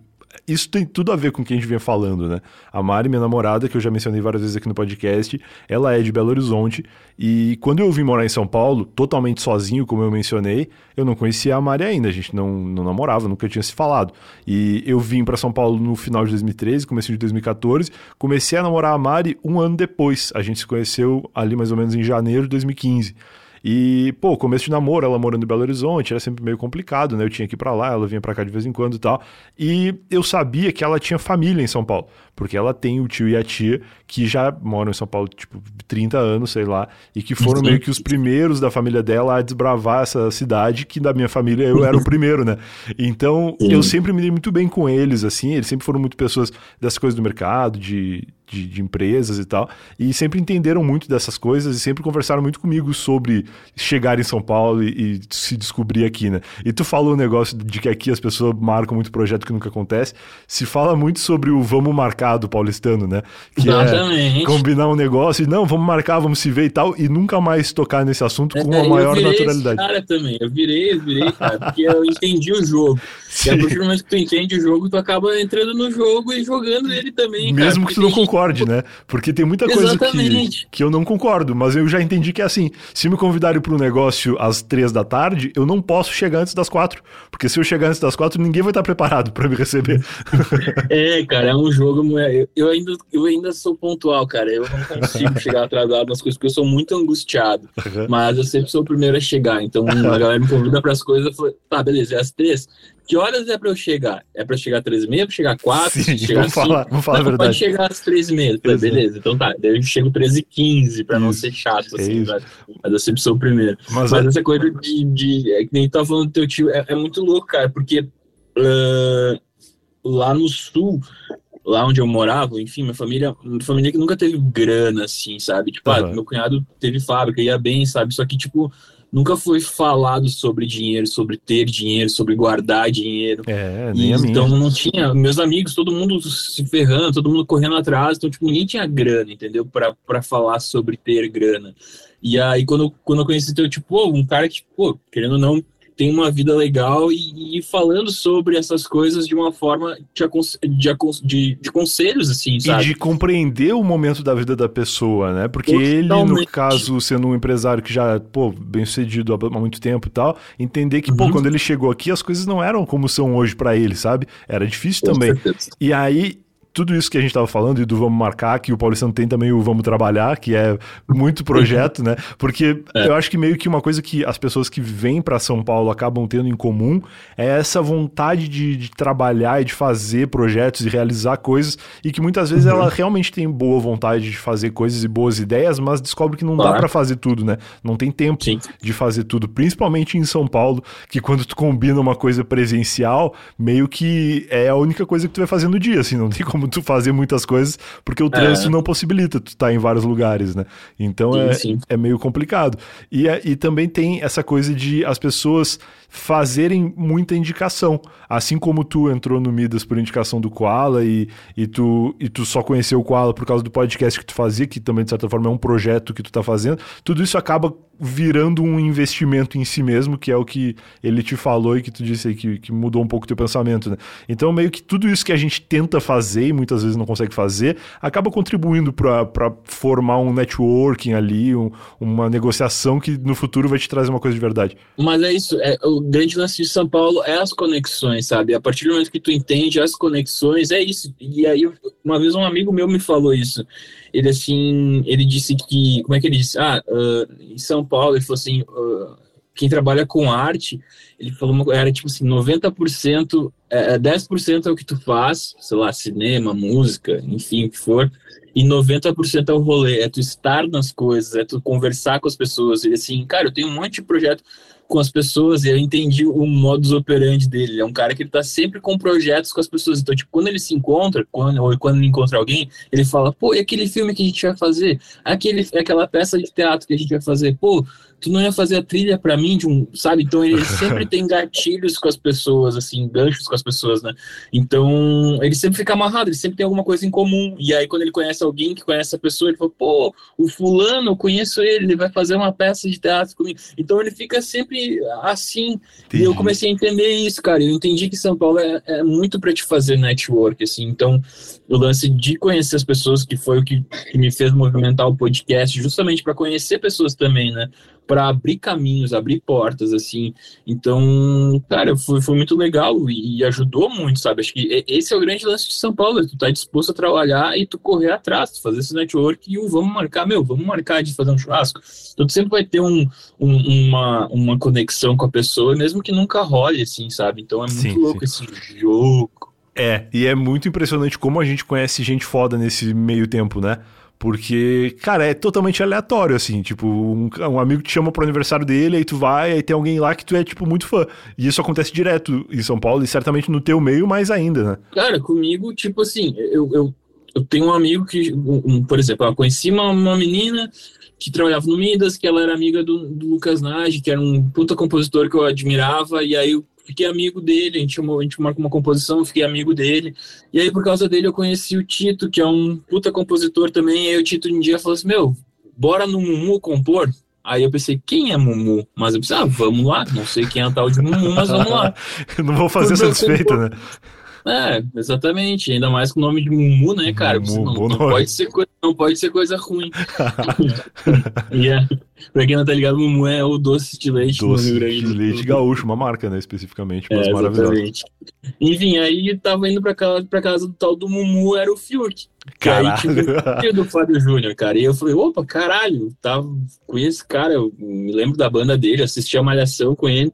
Isso tem tudo a ver com o que a gente vem falando, né? A Mari, minha namorada, que eu já mencionei várias vezes aqui no podcast, ela é de Belo Horizonte. E quando eu vim morar em São Paulo, totalmente sozinho, como eu mencionei, eu não conhecia a Mari ainda. A gente não, não namorava, nunca tinha se falado. E eu vim para São Paulo no final de 2013, começo de 2014. Comecei a namorar a Mari um ano depois. A gente se conheceu ali mais ou menos em janeiro de 2015. E, pô, começo de namoro, ela morando em Belo Horizonte, era sempre meio complicado, né? Eu tinha que ir pra lá, ela vinha pra cá de vez em quando e tal. E eu sabia que ela tinha família em São Paulo, porque ela tem o tio e a tia que já moram em São Paulo, tipo, 30 anos, sei lá, e que foram meio que os primeiros da família dela a desbravar essa cidade, que da minha família eu era o [LAUGHS] primeiro, né? Então, eu sempre me dei muito bem com eles, assim, eles sempre foram muito pessoas dessas coisas do mercado, de, de, de empresas e tal, e sempre entenderam muito dessas coisas e sempre conversaram muito comigo sobre chegar em São Paulo e, e se descobrir aqui, né? E tu falou o negócio de que aqui as pessoas marcam muito projeto que nunca acontece, se fala muito sobre o vamos marcar do paulistano, né? Que é Exatamente. combinar um negócio e não, vamos marcar, vamos se ver e tal, e nunca mais tocar nesse assunto com É, a maior naturalidade. Cara também, eu virei, eu virei, cara, porque eu entendi o jogo. [LAUGHS] E a partir do momento que tu entende o jogo, tu acaba entrando no jogo e jogando ele também, cara. Mesmo que tu não tem- concorde, né? Porque tem muita coisa que, que eu não concordo, mas eu já entendi que é assim. Se me convidarem para um negócio às três da tarde, eu não posso chegar antes das quatro. Porque se eu chegar antes das quatro, ninguém vai estar preparado para me receber. [LAUGHS] É, cara, é um jogo. é, Eu ainda, eu ainda sou pontual, cara. Eu não consigo [LAUGHS] chegar atrasado nas coisas, porque eu sou muito angustiado. Mas eu sempre sou o primeiro a chegar. Então a galera me convida para as coisas. Eu falei, tá, beleza, é às três. Que horas é pra eu chegar? É pra eu chegar às três e meia, pra chegar quatro? Sim, chegar vamos cinco? falar, vamos falar a Não, Pode verdade. chegar às três e meia. Falei, beleza, então tá. Daí eu chego 13 e 15 pra não ser chato, é assim? Mas eu sempre sou o primeiro. Mas, Mas essa coisa de, de. É que nem tu tava falando do teu tio, é, é muito louco, cara, porque ah, lá no sul, lá onde eu morava, enfim, minha família, minha família que nunca teve grana, assim, sabe? Tipo, ah, Aham. meu cunhado teve fábrica, ia bem, sabe? Só que, tipo, nunca foi falado sobre dinheiro, sobre ter dinheiro, sobre guardar dinheiro. É, nem e, a minha. Então não tinha, meus amigos, todo mundo se ferrando, todo mundo correndo atrás, então tipo, ninguém tinha grana, entendeu? para falar sobre ter grana. E aí quando, quando eu conheci teu, tipo, um cara que, pô, querendo ou não, tem uma vida legal e, e, falando sobre essas coisas de uma forma de, de, de, de, conselhos, assim, sabe? E de compreender o momento da vida da pessoa, né? Porque Totalmente. ele, no caso, sendo um empresário que já, pô, bem sucedido há muito tempo e tal, entender que, uhum. pô, quando ele chegou aqui, as coisas não eram como são hoje para ele, sabe? Era difícil Com também. Certeza. E aí tudo isso que a gente estava falando e do Vamos Marcar, que o Paulistano tem também o Vamos Trabalhar, que é muito projeto, né? Porque é. eu acho que meio que uma coisa que as pessoas que vêm para São Paulo acabam tendo em comum é essa vontade de, de, trabalhar e de fazer projetos e realizar coisas e que muitas vezes uhum. ela realmente tem boa vontade de fazer coisas e boas ideias, mas descobre que não claro. dá para fazer tudo, né? Não tem tempo Sim. de fazer tudo, principalmente em São Paulo, que quando tu combina uma coisa presencial, meio que é a única coisa que tu vai fazer no dia, assim, não tem como tu fazer muitas coisas, porque o é. trânsito é. não possibilita tu estar tá em vários lugares, né? Então sim, é, sim. é meio complicado. E, é, e também tem essa coisa de as pessoas fazerem muita indicação. Assim como tu entrou no Midas por indicação do Koala e, e, tu, e tu só conheceu o Koala por causa do podcast que tu fazia, que também de certa forma é um projeto que tu tá fazendo, tudo isso acaba virando um investimento em si mesmo, que é o que ele te falou e que tu disse aí que, que mudou um pouco o teu pensamento, né? Então, meio que tudo isso que a gente tenta fazer e muitas vezes não consegue fazer, acaba contribuindo para formar um networking ali, um, uma negociação que no futuro vai te trazer uma coisa de verdade. Mas é isso, é, o grande lance de São Paulo é as conexões, sabe? A partir do momento que tu entende as conexões, é isso. E aí, uma vez um amigo meu me falou isso ele assim, ele disse que, como é que ele disse? Ah, uh, em São Paulo, ele falou assim, uh, quem trabalha com arte, ele falou, era tipo assim, 90%, é, 10% é o que tu faz, sei lá, cinema, música, enfim, o que for, e 90% é o rolê, é tu estar nas coisas, é tu conversar com as pessoas, ele assim, cara, eu tenho um monte de projeto com as pessoas e eu entendi o modus operandi dele. é um cara que ele tá sempre com projetos com as pessoas. Então, tipo, quando ele se encontra, quando, ou quando ele encontra alguém, ele fala, pô, e aquele filme que a gente vai fazer? Aquele, aquela peça de teatro que a gente vai fazer? Pô, tu não ia fazer a trilha para mim de um, sabe? Então ele [LAUGHS] sempre tem gatilhos com as pessoas, assim, ganchos com as pessoas, né? Então ele sempre fica amarrado, ele sempre tem alguma coisa em comum. E aí quando ele conhece alguém que conhece a pessoa, ele fala, pô, o fulano, eu conheço ele, ele vai fazer uma peça de teatro comigo. Então ele fica sempre assim. Entendi. E eu comecei a entender isso, cara. Eu entendi que São Paulo é, é muito para te fazer network, assim. Então o lance de conhecer as pessoas, que foi o que, que me fez movimentar o podcast, justamente para conhecer pessoas também, né? Para abrir caminhos, abrir portas, assim. Então, cara, foi, foi muito legal e ajudou muito, sabe? Acho que esse é o grande lance de São Paulo, tu tá disposto a trabalhar e tu correr atrás, tu fazer esse network e o vamos marcar, meu, vamos marcar de fazer um churrasco. Então, tu sempre vai ter um, um, uma, uma conexão com a pessoa, mesmo que nunca role, assim, sabe? Então, é muito sim, louco sim. esse jogo. É, e é muito impressionante como a gente conhece gente foda nesse meio tempo, né? Porque, cara, é totalmente aleatório, assim. Tipo, um, um, amigo te chama pro aniversário dele, aí tu vai, aí tem alguém lá que tu é, tipo, muito fã. E isso acontece direto em São Paulo e certamente no teu meio mais ainda, né? Cara, comigo, tipo assim, eu, eu, eu tenho um amigo que, um, por exemplo, eu conheci uma, uma menina que trabalhava no Midas, que ela era amiga do, do Lucas Nage, que era um puta compositor que eu admirava, e aí eu fiquei amigo dele, a gente, chamou, a gente marcou uma composição, fiquei amigo dele. E aí, por causa dele, eu conheci o Tito, que é um puta compositor também. E aí o Tito um dia falou assim: Meu, bora no Mumu compor? Aí eu pensei, quem é Mumu? Mas eu pensei, ah, vamos lá. Não sei quem é o tal de Mumu, mas vamos lá. [LAUGHS] não vou fazer satisfeito, né? É, exatamente. Ainda mais com o nome de Mumu, né, cara? Mumu, não, não pode ser coisa, não pode ser coisa ruim. yeah. [LAUGHS] Pra quem não tá ligado, Mumu é o doce de leite doce no Rio Grande. de leite gaúcho, uma marca, né, especificamente, mas é, maravilhoso. Enfim, aí tava indo pra casa, pra casa do tal do Mumu, era o Fiuk. Caralho. aí tipo, do Fábio Júnior, cara. E eu falei, opa, caralho, tava com esse cara, eu me lembro da banda dele, assisti a Malhação com ele.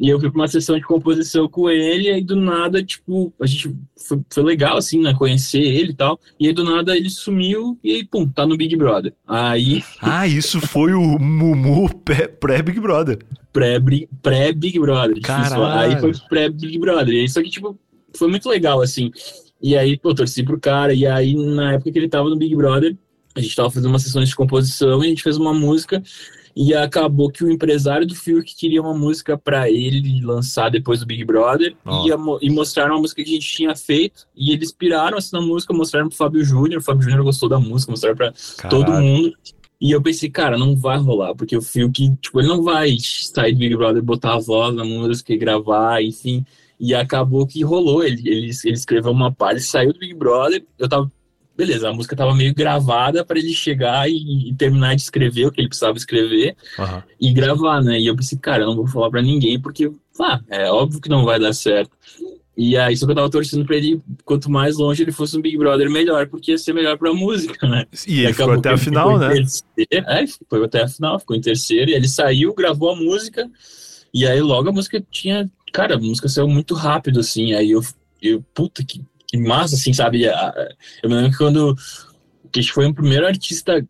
E eu fui pra uma sessão de composição com ele, e aí do nada, tipo, a gente foi, foi, legal, assim, né? Conhecer ele e tal. E aí do nada ele sumiu e aí, pum, tá no Big Brother. Aí. [LAUGHS] Ah, isso foi o Mumu pré-Big Brother. Pré-Big pré Brother. Caralho. Aí foi pré-Big Brother. E isso aqui, tipo, foi muito legal, assim. E aí, pô, torci pro cara. E aí, na época que ele tava no Big Brother, a gente tava fazendo uma sessão de composição e a gente fez uma música E acabou que o empresário do Fiuk queria uma música para ele lançar depois do Big Brother oh. e, e, mostraram uma música que a gente tinha feito e eles piraram assim na música, mostraram pro Fábio Júnior, o Fábio Júnior gostou da música, mostraram para todo mundo. E eu pensei, cara, não vai rolar, porque o Fiuk, tipo, ele não vai sair do Big Brother, botar a voz na música e gravar, enfim. E acabou que rolou. Ele, ele, ele escreveu uma parte, saiu do Big Brother. Eu tava. Beleza, a música tava meio gravada para ele chegar e, e, terminar de escrever o que ele precisava escrever uhum. e gravar, né? E eu pensei, cara, eu não vou falar para ninguém, porque, ah, é óbvio que não vai dar certo. E aí, só que eu tava torcendo pra ele, quanto mais longe ele fosse um Big Brother, melhor, porque ia ser melhor pra música, né? E ele ficou até a final, né? É, foi até a final, ficou em terceiro, e ele saiu, gravou a música, e aí logo a música tinha cara, a música saiu muito rápido, assim, aí eu, eu puta, que, que massa, assim, sabe? Eu me lembro que quando que foi o primeiro artista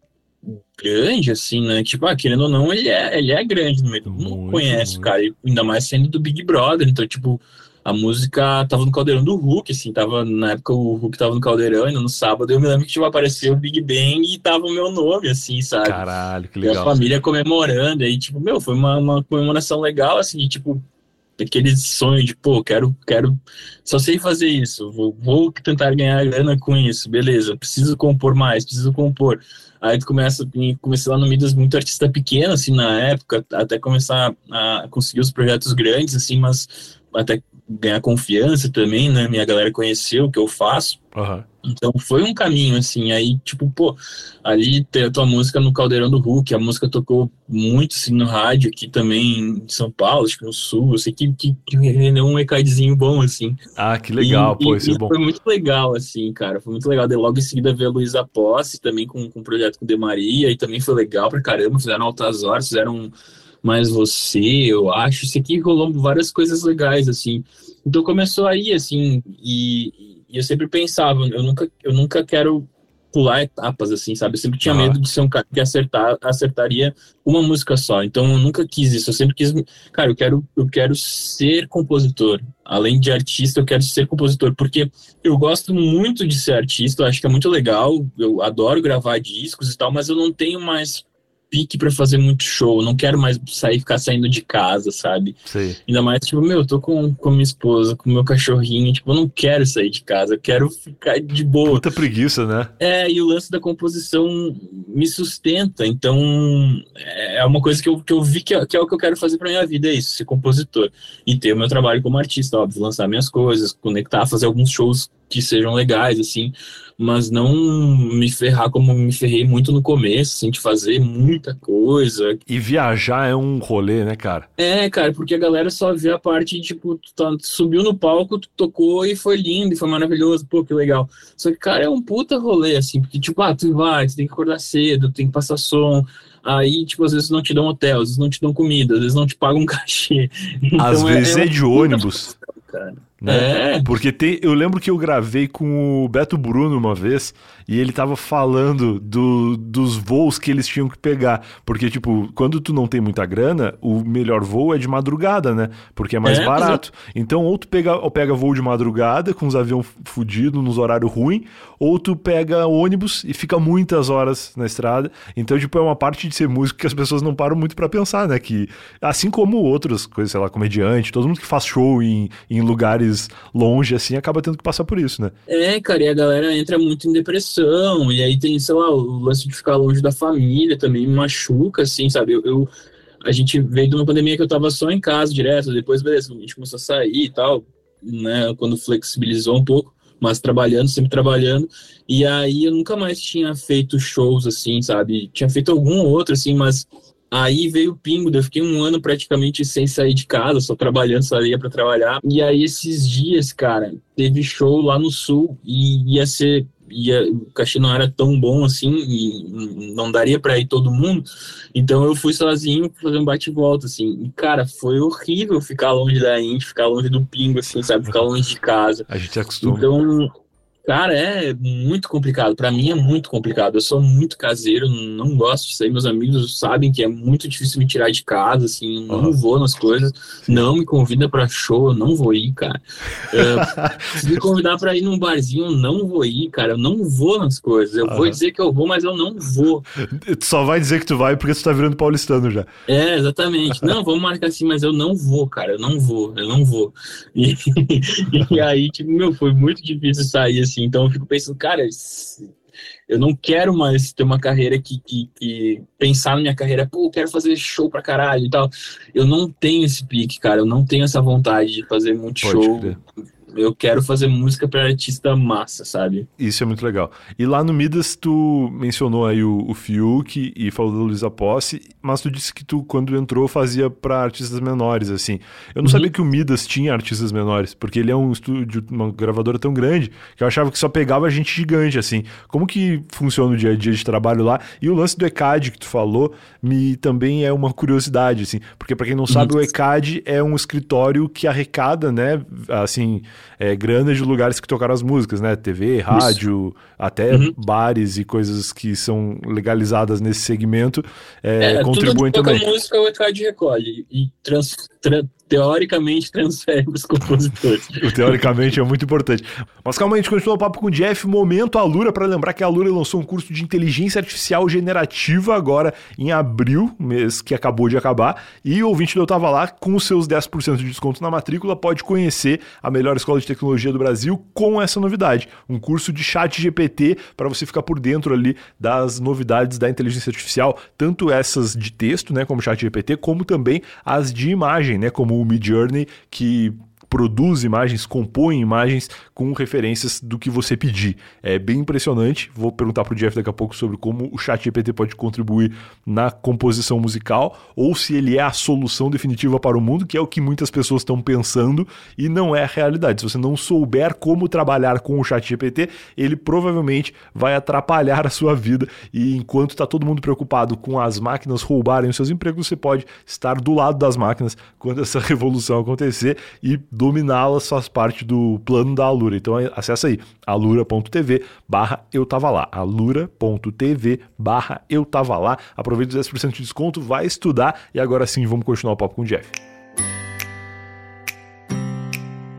grande, assim, né? Tipo, ah, querendo ou não, ele é, ele é grande no meio do mundo, conhece, muito. cara, ainda mais sendo do Big Brother, então, tipo, a música tava no caldeirão do Hulk, assim, tava, na época o Hulk tava no caldeirão, ainda no sábado, eu me lembro que, tipo, apareceu o Big Bang e tava o meu nome, assim, sabe? Caralho, que legal. E a família comemorando, aí, tipo, meu, foi uma, uma comemoração legal, assim, de, tipo, aquele sonho de, pô, quero, quero, só sei fazer isso, vou, vou tentar ganhar grana com isso, beleza, preciso compor mais, preciso compor. Aí tu começa, comecei lá no Midas muito artista pequeno, assim, na época, até começar a conseguir os projetos grandes, assim, mas até ganhar confiança também, né? Minha galera conheceu o que eu faço. Uhum. Então foi um caminho, assim. Aí, tipo, pô, ali ter a tua música no Caldeirão do Hulk, a música tocou muito, assim, no rádio aqui também em São Paulo, acho que no Sul. Eu sei que, que, que rendeu um recadinho bom, assim. Ah, que legal, e, pô, isso é bom. Foi muito legal, assim, cara. Foi muito legal. De logo em seguida ver a Luísa Posse também com, com um projeto com o De Maria, e também foi legal pra caramba. Fizeram altas horas, fizeram. Um, mais você, eu acho. Isso aqui rolou várias coisas legais, assim. Então começou aí, assim, e, e eu sempre pensava, eu nunca, eu nunca quero pular etapas, assim, sabe? Eu sempre tinha ah. medo de ser um cara que acertar, acertaria uma música só. Então eu nunca quis isso. Eu sempre quis, cara, eu quero, eu quero ser compositor. Além de artista, eu quero ser compositor, porque eu gosto muito de ser artista, eu acho que é muito legal, eu adoro gravar discos e tal, mas eu não tenho mais pique para fazer muito show, não quero mais sair, ficar saindo de casa, sabe? Sim. Ainda mais, tipo, meu, eu tô com, com minha esposa, com meu cachorrinho, tipo, eu não quero sair de casa, eu quero ficar de boa. Puta preguiça, né? É, e o lance da composição me sustenta, então é uma coisa que eu, que eu vi que é, que é o que eu quero fazer pra minha vida, é isso, ser compositor. E ter o meu trabalho como artista, óbvio, lançar minhas coisas, conectar, fazer alguns shows que sejam legais, assim, mas não me ferrar como me ferrei muito no começo, assim, de fazer muita coisa. E viajar é um rolê, né, cara? É, cara, porque a galera só vê a parte, tipo, tu tá, subiu no palco, tu tocou e foi lindo, e foi maravilhoso, pô, que legal. Só que, cara, é um puta rolê, assim, porque, tipo, ah, tu vai, tu tem que acordar cedo, tem que passar som, aí, tipo, às vezes não te dão hotel, às vezes não te dão comida, às vezes não te pagam um [LAUGHS] cachê. Então, às é, vezes é, é de ônibus. cara. Né? É. Porque tem, eu lembro que eu gravei com o Beto Bruno uma vez e ele tava falando do, dos voos que eles tinham que pegar. Porque, tipo, quando tu não tem muita grana, o melhor voo é de madrugada, né? Porque é mais é, barato. É. Então, ou tu pega, ou pega voo de madrugada com os aviões fudidos nos horários ruins, ou tu pega ônibus e fica muitas horas na estrada. Então, tipo, é uma parte de ser músico que as pessoas não param muito para pensar, né? Que, assim como outras coisas, sei lá, comediante, todo mundo que faz show em, em lugares lugares longe, assim, acaba tendo que passar por isso, né? É, cara, e a galera entra muito em depressão, e aí tem, sei lá, o lance de ficar longe da família também machuca, assim, sabe? Eu, eu a gente veio de uma pandemia que eu tava só em casa direto, depois, beleza, a gente começou a sair e tal, né, quando flexibilizou um pouco, mas trabalhando, sempre trabalhando, e aí eu nunca mais tinha feito shows, assim, sabe? Tinha feito algum outro, assim, mas Aí veio o pingo, eu fiquei um ano praticamente sem sair de casa, só trabalhando, só ia para trabalhar. E aí esses dias, cara, teve show lá no sul e ia ser ia, o cachê não era tão bom assim e não daria para ir todo mundo. Então eu fui sozinho fazer um bate volta assim. E cara, foi horrível ficar longe da Indy, ficar longe do pingo assim, sabe, ficar longe de casa. A gente acostuma. Então Cara, é muito complicado. Para mim é muito complicado. Eu sou muito caseiro, não gosto disso aí. Meus amigos sabem que é muito difícil me tirar de casa, assim, não uhum. vou nas coisas. Não me convida para show, eu não vou ir, cara. Uh, [LAUGHS] se me convidar para ir num barzinho, eu não vou ir, cara. Eu não vou nas coisas. Eu uhum. vou dizer que eu vou, mas eu não vou. Tu [LAUGHS] só vai dizer que tu vai porque tu tá virando paulistano já. É, exatamente. Não, vamos marcar assim, mas eu não vou, cara. Eu não vou, eu não vou. E, [LAUGHS] e aí, tipo, meu, foi muito difícil sair assim assim. Então eu fico pensando, cara, eu não quero mais ter uma carreira que, que, que, pensar na minha carreira, pô, eu quero fazer show pra caralho e tal. Eu não tenho esse pique, cara. Eu não tenho essa vontade de fazer muito Pode show. Eu quero fazer música para artista massa, sabe? Isso é muito legal. E lá no Midas, tu mencionou aí o, o Fiuk e falou da Luísa Posse, mas tu disse que tu, quando entrou, fazia para artistas menores, assim. Eu não uhum. sabia que o Midas tinha artistas menores, porque ele é um estúdio, uma gravadora tão grande, que eu achava que só pegava gente gigante, assim. Como que funciona o dia a dia de trabalho lá? E o lance do ECAD que tu falou, me também é uma curiosidade, assim, porque para quem não sabe, uhum. o ECAD é um escritório que arrecada, né, assim, é, grana de lugares que tocaram as músicas, né? TV, rádio, Isso. Até uhum. bares e coisas que são legalizadas nesse segmento é, é, contribuem tudo que também. música o ECAD recolhe e trans, trans, teoricamente [LAUGHS] transfere para os compositores. teoricamente é muito importante. Mas calma aí, a gente continua o papo com o Jeff. Momento Alura, para lembrar que a Alura lançou um curso de inteligência artificial generativa agora em abril, mês que acabou de acabar. E o ouvinte do Eu Tava Lá, com os seus 10% de desconto na matrícula, pode conhecer a melhor escola de tecnologia do Brasil com essa novidade. Um curso de chat GPT para você ficar por dentro ali das novidades da inteligência artificial, tanto essas de texto, né, como chat GPT, como também as de imagem, né, como o Midjourney, que produz imagens, compõe imagens com referências do que você pedir. É bem impressionante. Vou perguntar para o Jeff daqui a pouco sobre como o chat GPT pode contribuir na composição musical ou se ele é a solução definitiva para o mundo, que é o que muitas pessoas estão pensando e não é a realidade. Se você não souber como trabalhar com o chat GPT, ele provavelmente vai atrapalhar a sua vida e enquanto está todo mundo preocupado com as máquinas roubarem os seus empregos, você pode estar do lado das máquinas quando essa [LAUGHS] revolução acontecer e dominá-las faz parte do plano da Alura. Então acessa aí, alura.tv barra eu tava lá, alura.tv barra eu tava lá. Aproveita os 10% de desconto, vai estudar e agora sim vamos continuar o papo com o Jeff.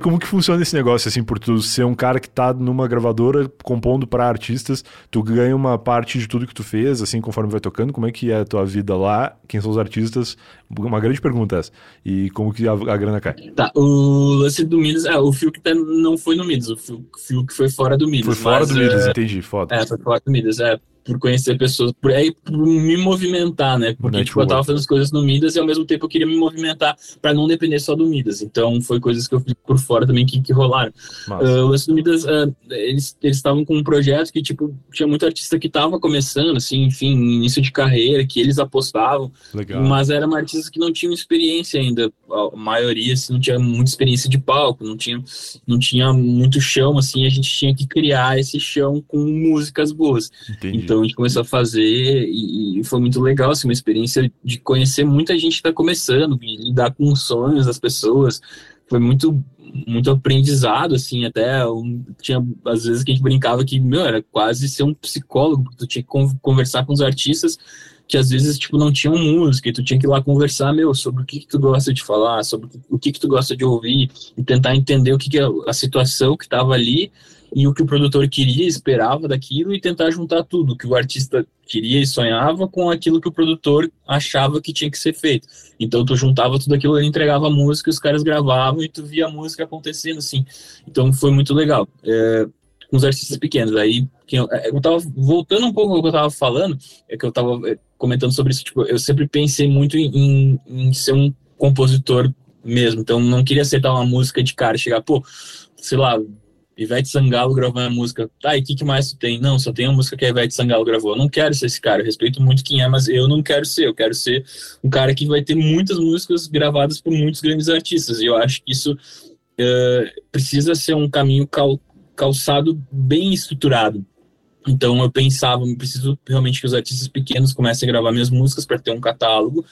Como que funciona esse negócio, assim, por tu ser um cara que tá numa gravadora compondo para artistas, tu ganha uma parte de tudo que tu fez, assim, conforme vai tocando, como é que é a tua vida lá, quem são os artistas? Uma grande pergunta essa. E como que a, a grana cai? Tá, o lance do Midas, é, o Fiuk tá, não foi no Midas, o Fiuk foi fora do Midas. Foi fora do Midas, é, entendi, foda. É, foi fora do Midas, é por conhecer pessoas, por aí por me movimentar, né? Porque tipo, eu tava fazendo as coisas no Midas e ao mesmo tempo eu queria me movimentar para não depender só do Midas. Então foi coisas que eu fiz por fora também que, que rolaram. Uh, o lance do Midas, uh, eles estavam com um projeto que, tipo, tinha muito artista que tava começando, assim, enfim, início de carreira, que eles apostavam. Legal. Mas eram artistas que não tinham experiência ainda. A maioria, assim, não tinha muita experiência de palco, não tinha, não tinha muito chão, assim, a gente tinha que criar esse chão com músicas boas. Entendi. Então a gente começou a fazer e, e, foi muito legal, assim, uma experiência de conhecer muita gente que está começando, lidar com os sonhos das pessoas. Foi muito muito aprendizado, assim, até um, tinha às vezes que a gente brincava que, meu, era quase ser um psicólogo, tu tinha que conversar com os artistas que às vezes, tipo, não tinham música, e tu tinha que ir lá conversar, meu, sobre o que, que tu gosta de falar, sobre o que, que tu gosta de ouvir, e tentar entender o que, que é a situação que estava ali, e o que o produtor queria, esperava daquilo, e tentar juntar tudo, que o artista queria e sonhava com aquilo que o produtor achava que tinha que ser feito. Então tu juntava tudo aquilo, ele entregava a música, os caras gravavam, e tu via a música acontecendo, assim. Então foi muito legal. É, com os artistas pequenos. Aí, eu, é, eu tava voltando um pouco ao que eu tava falando, é que eu tava é, comentando sobre isso, tipo, eu sempre pensei muito em, em ser um compositor mesmo, então não queria acertar uma música de cara, chegar, pô, sei lá, Ivete Sangalo gravou uma música, tá, e o que, que, mais tu tem? Não, só tem a música que a Ivete Sangalo gravou. Eu não quero ser esse cara, eu respeito muito quem é, mas eu não quero ser. Eu quero ser um cara que vai ter muitas músicas gravadas por muitos grandes artistas. E eu acho que isso uh, precisa ser um caminho cal calçado bem estruturado. Então eu pensava, eu preciso realmente que os artistas pequenos comecem a gravar minhas músicas para ter um catálogo,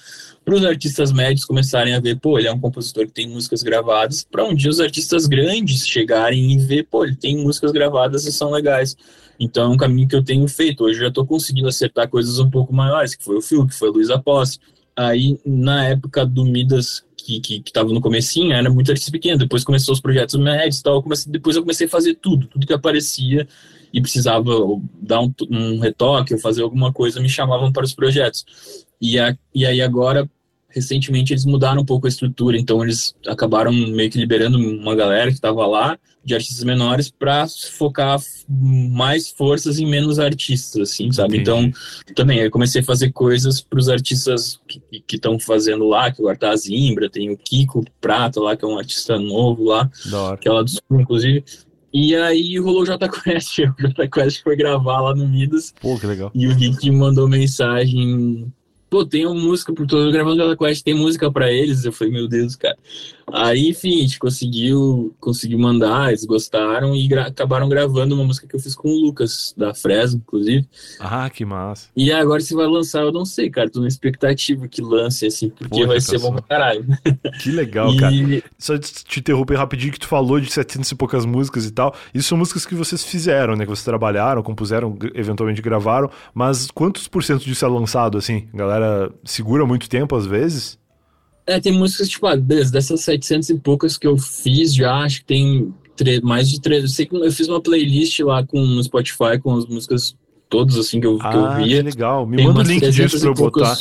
para os artistas médios começarem a ver, pô, ele é um compositor que tem músicas gravadas, para um dia os artistas grandes chegarem e ver, pô, ele tem músicas gravadas e são legais. Então é um caminho que eu tenho feito. Hoje eu já estou conseguindo acertar coisas um pouco maiores, que foi o Phil, que foi o Luiz Aposse. Aí, na época do Midas, que, que, que tava no comecinho, era muito artista pequeno. Depois começou os projetos médios e tal. Comecei, depois eu comecei a fazer tudo, tudo que aparecia e precisava dar um, um retoque ou fazer alguma coisa, me chamavam para os projetos. E, a, e aí agora, recentemente, eles mudaram um pouco a estrutura, então eles acabaram meio que liberando uma galera que estava lá, de artistas menores, para focar mais forças em menos artistas, assim, sabe? Então, também, eu comecei a fazer coisas para os artistas que estão fazendo lá, que o Arthur Zimbra, tem o Kiko Prata lá, que é um artista novo lá, que é lá do Sul, inclusive, e aí rolou o Jota Quest. [LAUGHS] O Jota Quest foi gravar lá no Midas. Pô, que legal. E o Rick mandou mensagem pô, tem uma música, por todo gravando Gala Quest, tem música para eles. Eu falei, meu Deus, cara. Aí, enfim, a gente conseguiu, conseguiu mandar, eles gostaram e gra acabaram gravando uma música que eu fiz com o Lucas, da Fresno, inclusive. Ah, que massa. E agora se vai lançar, eu não sei, cara. Tô na expectativa que lance, assim, porque vai ser bom pra caralho. [LAUGHS] Que legal, e... cara. Só te interromper rapidinho que tu falou de 700 e poucas músicas e tal. Isso são músicas que vocês fizeram, né? Que vocês trabalharam, compuseram, eventualmente gravaram. Mas quantos por cento disso é lançado, assim? Galera galera segura muito tempo às vezes? É, tem músicas, tipo, ah, dessas 700 e poucas que eu fiz já, acho que tem mais de três. Eu sei que eu fiz uma playlist lá com no Spotify com as músicas todas, assim, que eu, ah, que eu via. Que legal. Me tem manda o link disso pra eu botar.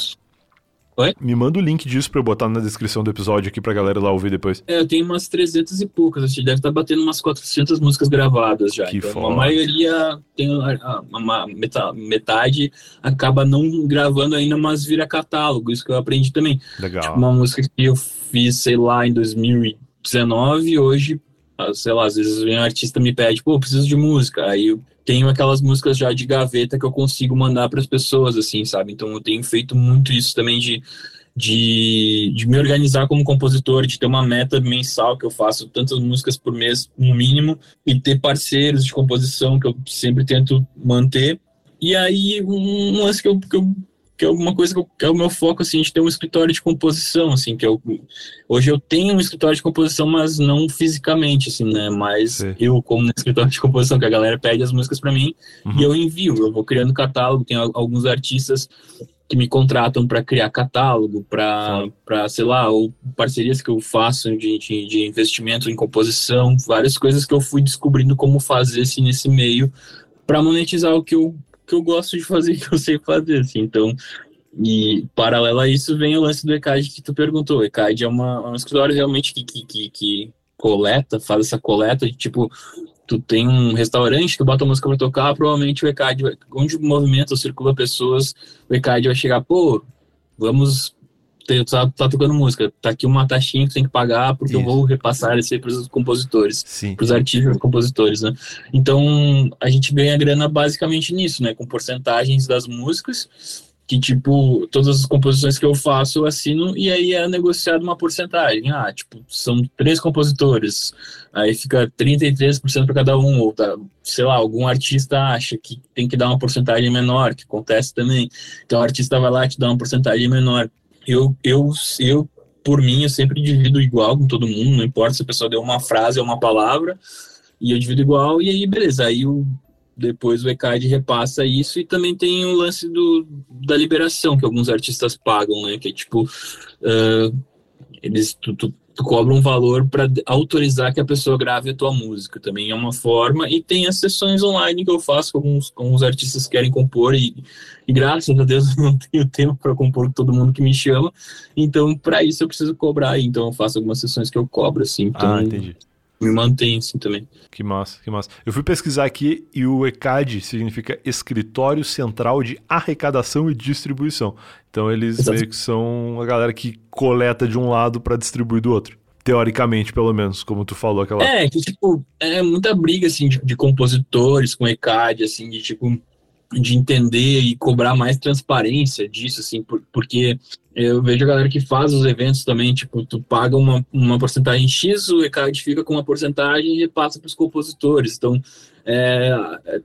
Oi? Me manda o link disso pra eu botar na descrição do episódio aqui pra galera lá ouvir depois. É, eu tenho umas 300 e poucas, a gente deve estar tá batendo umas 400 músicas gravadas já. Que então, foda. a maioria tem uma metade acaba não gravando ainda, mas vira catálogo, isso que eu aprendi também. Legal. Tipo, uma música que eu fiz, sei lá, em 2019, hoje, sei lá, às vezes um artista me pede, pô, preciso de música, aí eu tenho aquelas músicas já de gaveta que eu consigo mandar para as pessoas, assim, sabe? Então eu tenho feito muito isso também de, de, de me organizar como compositor, de ter uma meta mensal que eu faço tantas músicas por mês, no mínimo, e ter parceiros de composição que eu sempre tento manter. E aí, um lance que eu, que eu que é alguma coisa que, é o meu foco, assim, de ter um escritório de composição, assim, que eu, hoje eu tenho um escritório de composição, mas não fisicamente, assim, né, mas Sim. eu como no escritório de composição, que a galera pede as músicas para mim uhum. e eu envio, eu vou criando catálogo, tem alguns artistas que me contratam para criar catálogo, para, sei lá, ou parcerias que eu faço de, de, de, investimento em composição, várias coisas que eu fui descobrindo como fazer assim, nesse meio para monetizar o que eu que eu gosto de fazer, [LAUGHS] que eu sei fazer, assim. Então, e paralelo a isso vem o lance do ECAD que tu perguntou. O ECAD é uma, é um escritório realmente que, que, que, que, coleta, faz essa coleta de tipo, tu tem um restaurante, tu bota música pra tocar, provavelmente o ECAD, onde o movimento circula pessoas, o ECAD vai chegar, pô, vamos tá, tá tocando música, tá aqui uma taxinha que tem que pagar porque Isso. eu vou repassar isso aí para os compositores, para os artistas compositores, né? Então a gente ganha grana basicamente nisso, né? Com porcentagens das músicas que tipo todas as composições que eu faço eu assino e aí é negociado uma porcentagem ah tipo são três compositores aí fica 33% para cada um ou tá, sei lá algum artista acha que tem que dar uma porcentagem menor que acontece também então o artista vai lá e te dá uma porcentagem menor eu, eu, eu, por mim, eu sempre divido igual com todo mundo, não importa se a pessoa deu uma frase ou uma palavra, e eu divido igual, e aí beleza, aí o, depois o ECAD repassa isso, e também tem o lance do, da liberação, que alguns artistas pagam, né, que é tipo, uh, eles, tu, tu, tu cobra um valor para autorizar que a pessoa grave a tua música. Também é uma forma. E tem as sessões online que eu faço com alguns, com alguns artistas que querem compor. E, e graças a Deus [LAUGHS] eu não tenho tempo para compor com todo mundo que me chama. Então, para isso eu preciso cobrar. Então, eu faço algumas sessões que eu cobro. Assim, então, ah, entendi me mantém assim também. Que massa, que massa. Eu fui pesquisar aqui e o ECAD significa Escritório Central de Arrecadação e Distribuição. Então eles Exato. meio que são a galera que coleta de um lado para distribuir do outro. Teoricamente, pelo menos, como tu falou aquela. É, que tipo, é muita briga assim de, de compositores com ECAD, assim, de tipo de entender e cobrar mais transparência disso, assim, por, porque eu vejo a galera que faz os eventos também, tipo, tu paga uma, uma porcentagem X, o ECAD fica com uma porcentagem e passa para os compositores. Então, é,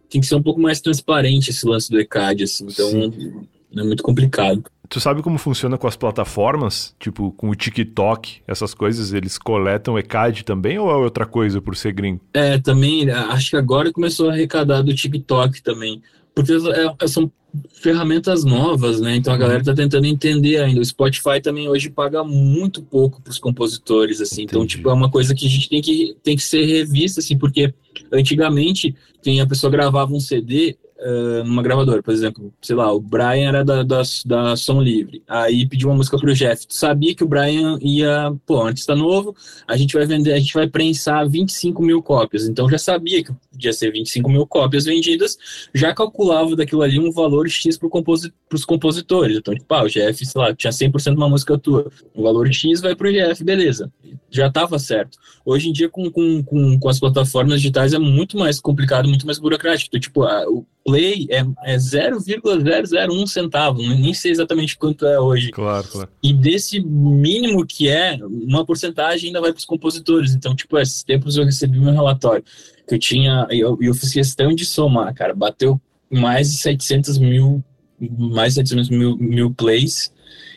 tem que ser um pouco mais transparente esse lance do ECAD, assim. Então, Sim. é muito complicado. Tu sabe como funciona com as plataformas? Tipo, com o TikTok, essas coisas, eles coletam ECAD também ou é outra coisa por ser gringo? É, também, acho que agora começou a arrecadar do TikTok também. Porque é, são ferramentas novas, né? Então a galera está tentando entender ainda. O Spotify também hoje paga muito pouco para os compositores, assim. Então, Entendi. Então, tipo, é uma coisa que a gente tem que, tem que ser revista, assim, porque antigamente tem a pessoa gravava um CD uh, numa gravadora, por exemplo, sei lá, o Brian era da, da, da Som Livre, aí pediu uma música pro Jeff, tu sabia que o Brian ia, pô, um artista novo, a gente vai vender, a gente vai prensar 25 mil cópias, então já sabia que podia ser 25 mil cópias vendidas, já calculava daquilo ali um valor X pro composi pros compositores, então, tipo, ah, o Jeff, sei lá, tinha 100% de uma música tua, o valor X vai pro Jeff, beleza, já tava certo. Hoje em dia, com, com, com, com as plataformas digitais, é muito mais complicado, muito mais burocrático, então, tipo, a, o Play é, é 0,001 centavo, nem sei exatamente quanto é hoje. Claro, claro. E desse mínimo que é, uma porcentagem ainda vai para os compositores. Então, tipo, esses tempos eu recebi meu relatório, que eu tinha, eu, eu fiz questão de somar, cara, bateu mais de 700 mil, mais de 700 mil, mil plays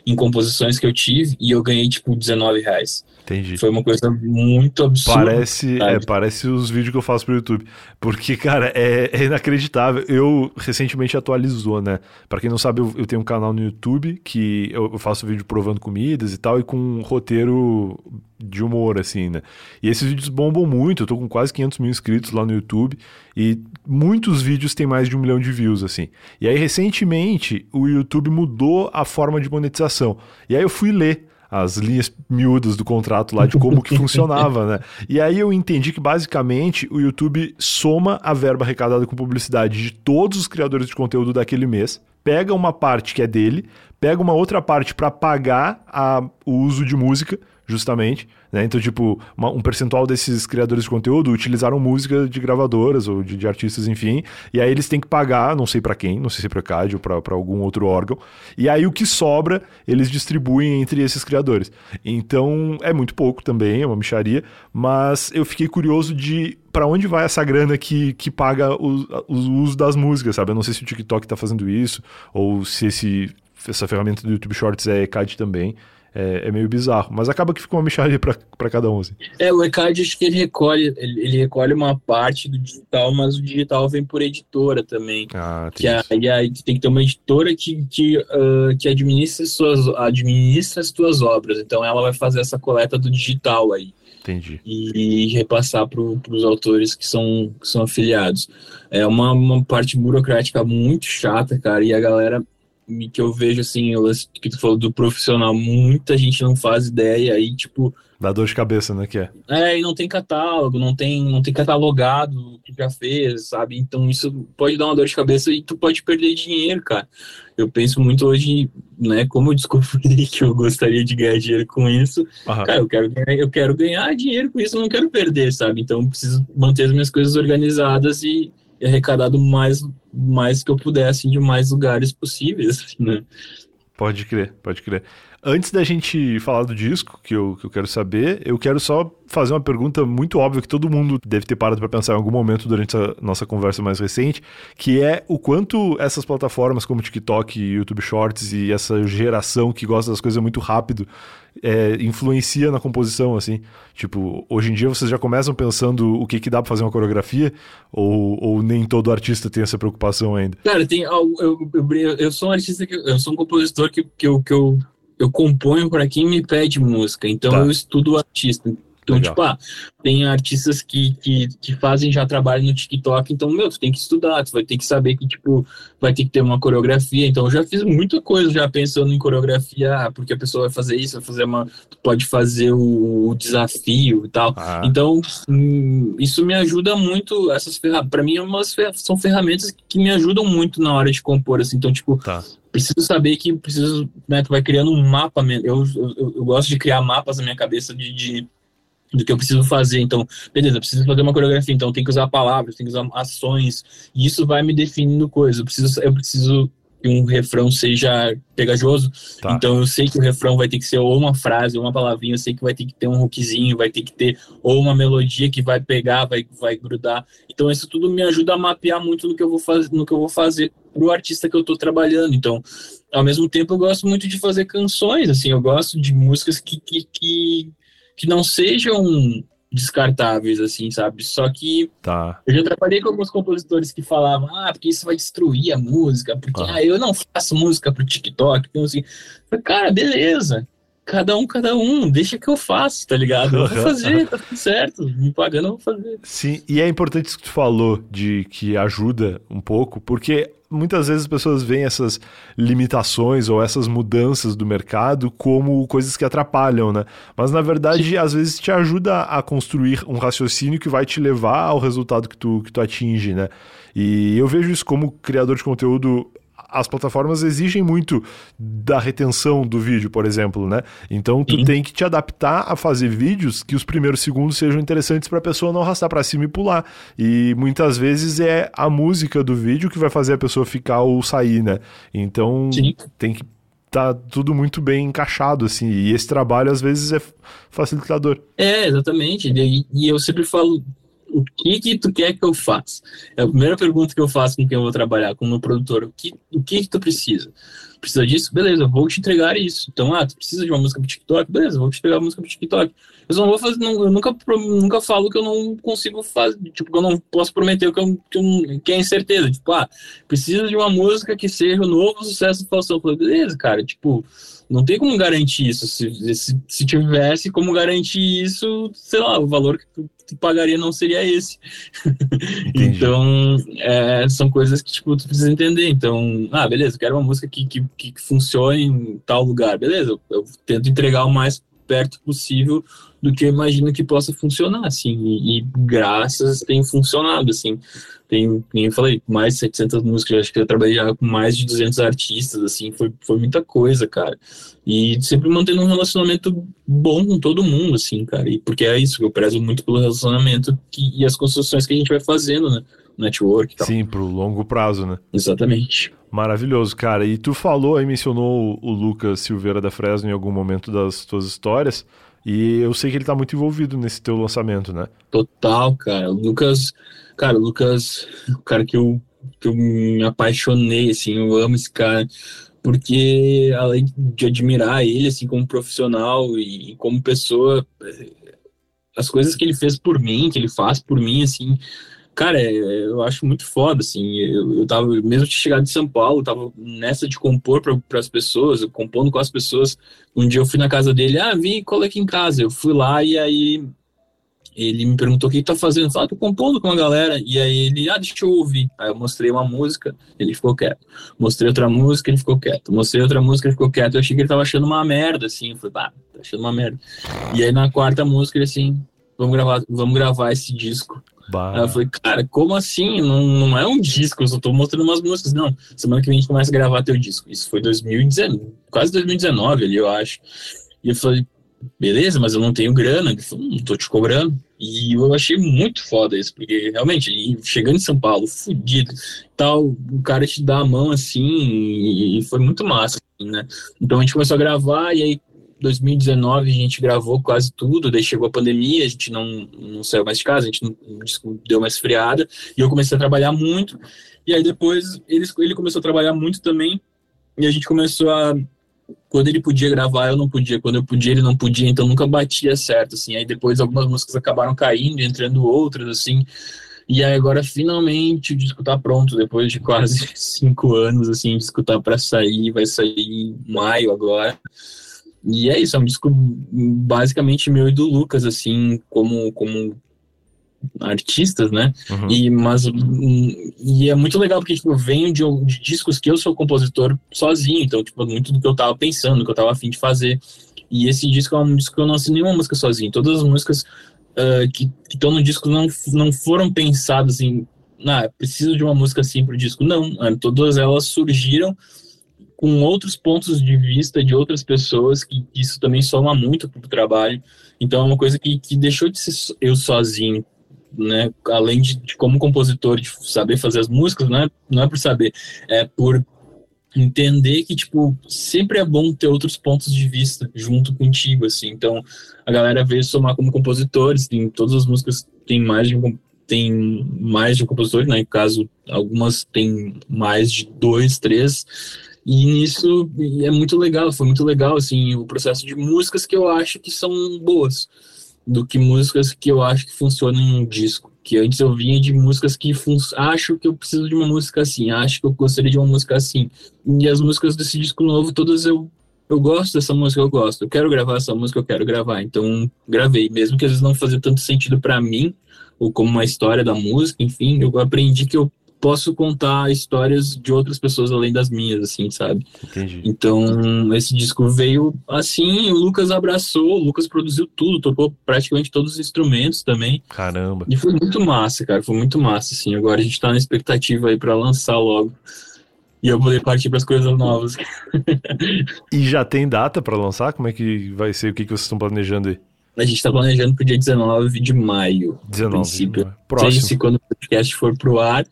em composições que eu tive e eu ganhei, tipo, 19 reais. Entendi. Foi uma coisa muito absurda. Parece, é, parece os vídeos que eu faço pro YouTube. Porque, cara, é, é inacreditável. Eu recentemente atualizou, né? Pra quem não sabe, eu, eu, tenho um canal no YouTube que eu, faço vídeo provando comidas e tal, e com um roteiro de humor, assim, né? E esses vídeos bombam muito. Eu tô com quase 500 mil inscritos lá no YouTube. E muitos vídeos têm mais de um milhão de views, assim. E aí, recentemente, o YouTube mudou a forma de monetização. E aí eu fui ler as linhas miúdas do contrato lá de como que [LAUGHS] funcionava, né? E aí eu entendi que basicamente o YouTube soma a verba arrecadada com publicidade de todos os criadores de conteúdo daquele mês, pega uma parte que é dele, pega uma outra parte para pagar a, o uso de música, justamente, né? Então, tipo, uma, um percentual desses criadores de conteúdo utilizaram música de gravadoras ou de, de artistas, enfim, e aí eles têm que pagar, não sei para quem, não sei se é para CAD ou para algum outro órgão, e aí o que sobra eles distribuem entre esses criadores. Então, é muito pouco também, é uma micharia, mas eu fiquei curioso de para onde vai essa grana que, que paga o, uso das músicas, sabe? Eu não sei se o TikTok tá fazendo isso, ou se esse, essa ferramenta do YouTube Shorts é CAD também é, é, meio bizarro. Mas acaba que fica uma mixaria para cada um. Assim. É, o ECAD acho que ele recolhe, ele, ele, recolhe uma parte do digital, mas o digital vem por editora também. Ah, que aí, aí tem que ter uma editora que, que, uh, que administra, suas, administra as suas obras. Então ela vai fazer essa coleta do digital aí. Entendi. E, e repassar para os autores que são, que são afiliados. É uma, uma parte burocrática muito chata, cara, e a galera que eu vejo assim, o que tu falou do profissional, muita gente não faz ideia aí, tipo. Dá dor de cabeça, né? Que é. É, e não tem catálogo, não tem, não tem catalogado o que já fez, sabe? Então isso pode dar uma dor de cabeça e tu pode perder dinheiro, cara. Eu penso muito hoje, né, como eu descobri [LAUGHS] que eu gostaria de ganhar dinheiro com isso. Uhum. Cara, eu quero, ganhar, eu quero ganhar dinheiro com isso, eu não quero perder, sabe? Então eu preciso manter as minhas coisas organizadas e e arrecadado mais, mais que eu pudesse assim, de mais lugares possíveis, né? Pode crer, pode crer. Antes da gente falar do disco, que eu, que eu quero saber, eu quero só fazer uma pergunta muito óbvia que todo mundo deve ter parado para pensar em algum momento durante a nossa conversa mais recente, que é o quanto essas plataformas como TikTok, YouTube Shorts e essa geração que gosta das coisas muito rápido é, influencia na composição, assim. Tipo, hoje em dia vocês já começam pensando o que, que dá pra fazer uma coreografia, ou, ou nem todo artista tem essa preocupação ainda? Cara, tem, eu, eu, eu sou um artista, que, eu sou um compositor que, que, eu, que eu, eu componho para quem me pede música, então tá. eu estudo o artista. Então, Legal. tipo, ah, tem artistas que, que, que fazem já trabalho no TikTok, então, meu, tu tem que estudar, tu vai ter que saber que, tipo, vai ter que ter uma coreografia. Então, eu já fiz muita coisa já pensando em coreografia, ah, porque a pessoa vai fazer isso, vai fazer uma. Tu pode fazer o, o desafio e tal. Ah. Então, hum, isso me ajuda muito. Essas ferramentas, pra mim, é umas, são ferramentas que me ajudam muito na hora de compor, assim. Então, tipo, tá preciso saber que preciso, né, tu vai criando um mapa, eu, eu, eu, gosto de criar mapas na minha cabeça de, de, do que eu preciso fazer. Então, beleza, eu preciso fazer uma coreografia, então tem que usar palavras, tem que usar ações, e isso vai me definindo coisas. Eu preciso, eu preciso que um refrão seja pegajoso. Tá. Então eu sei que o refrão vai ter que ser ou uma frase, ou uma palavrinha, eu sei que vai ter que ter um hookzinho, vai ter que ter ou uma melodia que vai pegar, vai, vai grudar. Então isso tudo me ajuda a mapear muito no que eu vou fazer, no que eu vou fazer pro artista que eu tô trabalhando. Então, ao mesmo tempo eu gosto muito de fazer canções, assim, eu gosto de músicas que, que, que, que não sejam descartáveis, assim, sabe? Só que tá. eu já trabalhei com alguns compositores que falavam, ah, porque isso vai destruir a música, porque ah. ah eu não faço música pro TikTok, então assim, cara, beleza. Cada um, cada um, deixa que eu faço, tá ligado? Eu vou fazer, tá tudo certo. Me pagando, eu vou fazer. Sim, e é importante isso que tu falou, de que ajuda um pouco, porque muitas vezes as pessoas veem essas limitações ou essas mudanças do mercado como coisas que atrapalham, né? Mas na verdade, Sim. às vezes te ajuda a construir um raciocínio que vai te levar ao resultado que tu, que tu atinge, né? E eu vejo isso como criador de conteúdo as plataformas exigem muito da retenção do vídeo, por exemplo, né? Então tu Sim. tem que te adaptar a fazer vídeos que os primeiros segundos sejam interessantes para a pessoa não arrastar para cima e pular. E muitas vezes é a música do vídeo que vai fazer a pessoa ficar ou sair, né? Então Sim. tem que tá tudo muito bem encaixado, assim, e esse trabalho às vezes é facilitador. É, exatamente, e, e eu sempre falo, o que que tu quer que eu faça? É a primeira pergunta que eu faço com quem eu vou trabalhar, com o meu produtor. O que, o que que tu precisa? Precisa disso? Beleza, vou te entregar isso. Então, ah, tu precisa de uma música pro TikTok? Beleza, vou te entregar uma música pro TikTok. Eu não vou fazer, não, eu nunca, nunca falo que eu não consigo fazer, tipo, que eu não posso prometer que, eu, que, eu, que é incerteza. Tipo, ah, precisa de uma música que seja o novo sucesso do Faustão. Eu falei, beleza, cara, tipo, não tem como garantir isso. Se, se, se tivesse como garantir isso, sei lá, o valor que tu tu pagaria não seria esse. [LAUGHS] então, é, são coisas que tipo, tu precisa entender. Então, ah, beleza, quero uma música que, que, que funcione em tal lugar. Beleza, eu, eu tento entregar o mais perto possível do que eu imagino que possa funcionar, assim, e, e graças tem funcionado, assim, tem, como eu falei, mais de 700 músicas, acho que eu trabalhei já com mais de 200 artistas, assim, foi, foi muita coisa, cara, e sempre mantendo um relacionamento bom com todo mundo, assim, cara, e porque é isso, eu prezo muito pelo relacionamento que, e as construções que a gente vai fazendo, né, network e tal. Sim, pro longo prazo, né? Exatamente. Maravilhoso, cara. E tu falou aí, mencionou o Lucas Silveira da Fresno em algum momento das tuas histórias. E eu sei que ele tá muito envolvido nesse teu lançamento, né? Total, cara. O Lucas, cara, o Lucas, o cara que eu, que eu me apaixonei, assim, eu amo esse cara, porque além de admirar ele, assim, como profissional e como pessoa, as coisas que ele fez por mim, que ele faz por mim, assim, Cara, é, eu acho muito foda, assim. Eu, eu tava, mesmo de chegar de São Paulo, tava nessa de compor para as pessoas, compondo com as pessoas. Um dia eu fui na casa dele, ah, vim cola aqui em casa. Eu fui lá e aí ele me perguntou o que tá fazendo. Eu falei, ah, tô compondo com a galera. E aí ele, ah, deixa eu ouvir. Aí eu mostrei uma música, ele ficou quieto. Mostrei outra música, ele ficou quieto. Mostrei outra música, ele ficou quieto. Eu achei que ele tava achando uma merda, assim. Eu falei, bah, tá achando uma merda. E aí na quarta música ele assim, vamos gravar, vamos gravar esse disco. Bah. Eu falei, cara, como assim? Não, não é um disco, eu só tô mostrando umas músicas. Não, semana que vem a gente começa a gravar teu disco. Isso foi 2019, quase 2019 ali, eu acho. E eu falei, beleza, mas eu não tenho grana. Ele falou, não tô te cobrando. E eu achei muito foda isso, porque realmente, chegando em São Paulo, fudido, tal, o cara te dá a mão assim, e foi muito massa, assim, né? Então a gente começou a gravar, e aí 2019 a gente gravou quase tudo, daí chegou a pandemia, a gente não, não saiu mais de casa, a gente não, deu uma esfriada, e eu comecei a trabalhar muito, e aí depois ele, ele começou a trabalhar muito também, e a gente começou a. Quando ele podia gravar, eu não podia, quando eu podia, ele não podia, então nunca batia certo, assim. Aí depois algumas músicas acabaram caindo, entrando outras, assim. E aí agora finalmente o disco tá pronto, depois de quase [LAUGHS] cinco anos, assim, o disco tá pra sair, vai sair em maio agora. E é isso, é um disco basicamente meu e do Lucas, assim, como, como artistas, né? Uhum. E, mas, e é muito legal porque, tipo, eu venho de, de, discos que eu sou compositor sozinho, então, tipo, muito do que eu tava pensando, do que eu tava afim de fazer. E esse disco é um disco que eu não assinei nenhuma música sozinho. Todas as músicas uh, que estão no disco não, não foram pensadas em, ah, preciso de uma música assim pro disco. Não, todas elas surgiram com outros pontos de vista de outras pessoas, que isso também soma muito para o trabalho. Então é uma coisa que, que deixou de ser eu sozinho, né? Além de, de como compositor, de saber fazer as músicas, não é, não é por saber, é por entender que, tipo, sempre é bom ter outros pontos de vista junto contigo, assim. Então, a galera veio somar como compositores, tem todas as músicas tem mais de um tem mais de um compositor, né? Caso, algumas tem mais de dois, três. E nisso é muito legal, foi muito legal, assim, o processo de músicas que eu acho que são boas, do que músicas que eu acho que funcionam em um disco que antes eu vinha de músicas que acho que eu preciso de uma música assim, acho que eu gostaria de uma música assim. E as músicas desse disco novo, todas eu eu gosto dessa música, eu gosto. Eu quero gravar essa música, eu quero gravar. Então, gravei, mesmo que às vezes não fazia tanto sentido para mim, ou como uma história da música, enfim, eu aprendi que eu posso contar histórias de outras pessoas além das minhas, assim, sabe? Entendi. Então, esse disco veio assim, o Lucas abraçou, o Lucas produziu tudo, tocou praticamente todos os instrumentos também. Caramba. E foi muito massa, cara, foi muito massa, assim. Agora a gente tá na expectativa aí para lançar logo. E eu poder partir para as coisas novas. [LAUGHS] e já tem data para lançar? Como é que vai ser? O que, que vocês estão planejando aí? A gente está planejando para o dia 19 de maio. 19 princípio. De maio. Próximo. Sei se quando o podcast for pro ar,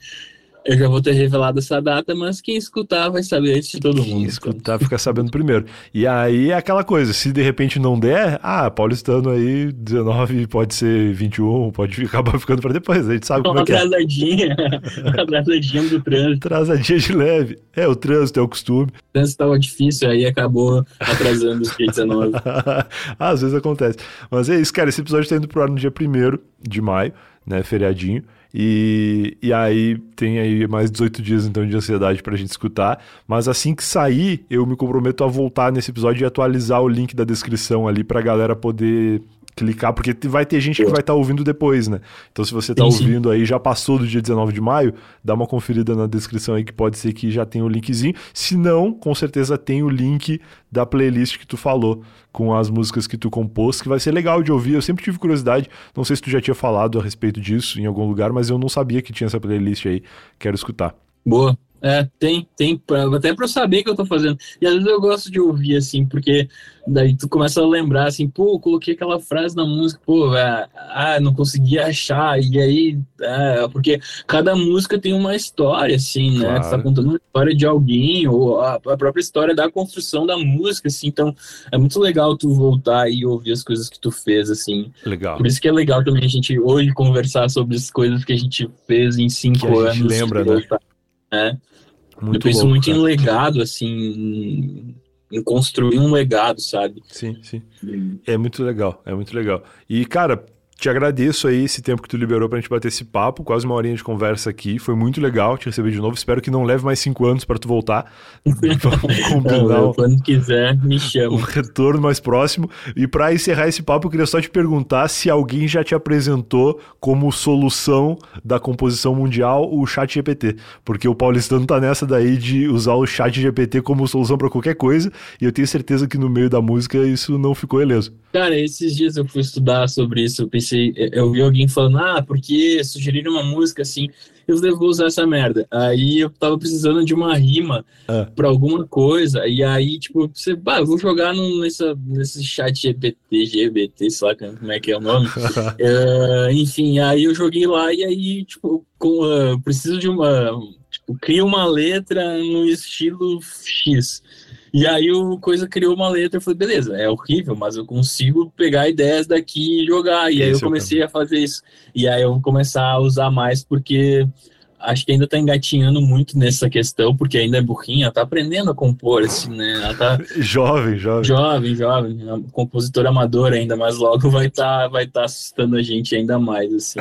eu já vou ter revelado essa data, mas quem escutar vai saber antes de todo mundo. Quem escutar fica sabendo primeiro. E aí é aquela coisa, se de repente não der, ah, paulistano aí, 19 pode ser 21, pode [LAUGHS] acabar ficando para depois, a gente sabe como é que é. Atrasadinha, atrasadinha [LAUGHS] do trânsito. Atrasadinha de leve. É, o trânsito é o costume. O trânsito estava difícil, aí acabou atrasando os dia 19. [LAUGHS] Às vezes acontece. Mas é isso, cara, esse episódio está indo pro ar no dia 1 de maio, né, feriadinho. E, e aí tem aí mais 18 dias então de ansiedade pra gente escutar. Mas assim que sair, eu me comprometo a voltar nesse episódio e atualizar o link da descrição ali pra galera poder clicar, porque vai ter gente que vai estar tá ouvindo depois, né? Então, se você está ouvindo aí, já passou do dia 19 de maio, dá uma conferida na descrição aí que pode ser que já tenha o linkzinho. Se não, com certeza tem o link da playlist que tu falou, com as músicas que tu compôs, que vai ser legal de ouvir. Eu sempre tive curiosidade, não sei se tu já tinha falado a respeito disso em algum lugar, mas eu não sabia que tinha essa playlist aí. Quero escutar. Boa. É, tem, tem, até pra eu saber o que eu tô fazendo. E às vezes eu gosto de ouvir, assim, porque daí tu começa a lembrar, assim, pô, coloquei aquela frase na música, pô, é, ah, não conseguia achar, e aí, é, porque cada música tem uma história, assim, né? Claro. Tu tá contando uma história de alguém, ou a, a, própria história da construção da música, assim, então é muito legal tu voltar e ouvir as coisas que tu fez, assim. Legal. Por isso que é legal também a gente hoje conversar sobre as coisas que a gente fez em cinco que anos. lembra, né? É. Muito eu penso louco, muito cara. em legado, assim, em construir um legado, sabe? Sim, sim. É muito legal, é muito legal. E, cara, te agradeço aí esse tempo que tu liberou pra gente bater esse papo, quase uma horinha de conversa aqui. Foi muito legal te receber de novo. Espero que não leve mais cinco anos para tu voltar. [LAUGHS] [LAUGHS] Vamos combinar. quando quiser, me chama. Um retorno mais próximo. E para encerrar esse papo, eu queria só te perguntar se alguém já te apresentou como solução da composição mundial o chat GPT. Porque o paulistano tá nessa daí de usar o chat GPT como solução para qualquer coisa. E eu tenho certeza que no meio da música isso não ficou ileso. Cara, esses dias eu fui estudar sobre isso. Eu pensei, eu vi alguém falando, ah, porque sugeriram uma música assim, eu vou usar essa merda. Aí eu tava precisando de uma rima ah. pra alguma coisa, e aí, tipo, você, bah, vou jogar no, nessa, nesse chat GPT, GBT, sei lá como é que é o nome. uh, [LAUGHS] enfim, aí eu joguei lá, e aí, tipo, com, uh, preciso de uma. Tipo, cria uma letra no estilo X. E aí o Coisa criou uma letra, eu falei, beleza, é horrível, mas eu consigo pegar ideias daqui e jogar. E Esse aí eu comecei a fazer isso. E aí eu vou começar a usar mais, porque acho que ainda tá engatinhando muito nessa questão, porque ainda é burrinha, tá aprendendo a compor, assim, né? Ela tá... [LAUGHS] jovem, jovem. Jovem, jovem. Compositora amadora ainda, mas logo vai estar tá, vai tá assustando a gente ainda mais, assim.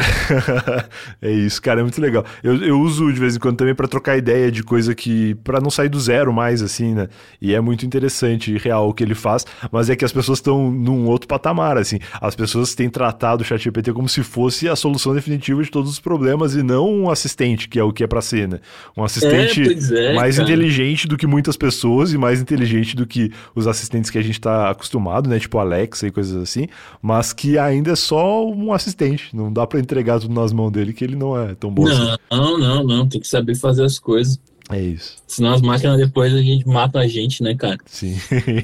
[LAUGHS] é isso, cara, é muito legal. Eu, eu uso de vez em quando também para trocar ideia de coisa que... para não sair do zero mais, assim, né? E é muito interessante e real o que ele faz, mas é que as pessoas estão num outro patamar, assim. As pessoas têm tratado o ChatGPT como se fosse a solução definitiva de todos os problemas e não um assistente que é o que é para ser, né? Um assistente é, é, mais cara. inteligente do que muitas pessoas e mais inteligente do que os assistentes que a gente tá acostumado, né? Tipo Alexa e coisas assim, mas que ainda é só um assistente. Não dá para entregar tudo nas mãos dele que ele não é tão bom não, assim. Não, não, não. Tem que saber fazer as coisas. É isso. Senão as máquinas depois a gente mata a gente, né, cara? Sim,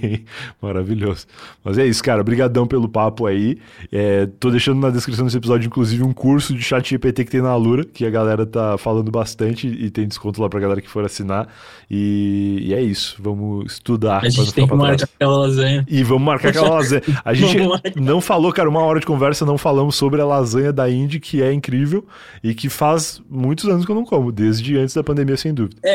[LAUGHS] maravilhoso. Mas é isso, cara. Obrigadão pelo papo aí. É, tô deixando na descrição desse episódio, inclusive, um curso de chat GPT que tem na Alura, que a galera tá falando bastante e tem desconto lá pra galera que for assinar. E, e é isso. Vamos estudar. A gente tem que marcar trás. aquela lasanha. E vamos marcar aquela lasanha. A [LAUGHS] gente não falou, cara, uma hora de conversa, não falamos sobre a lasanha da Indy, que é incrível e que faz muitos anos que eu não como, desde antes da pandemia, sem dúvida. É,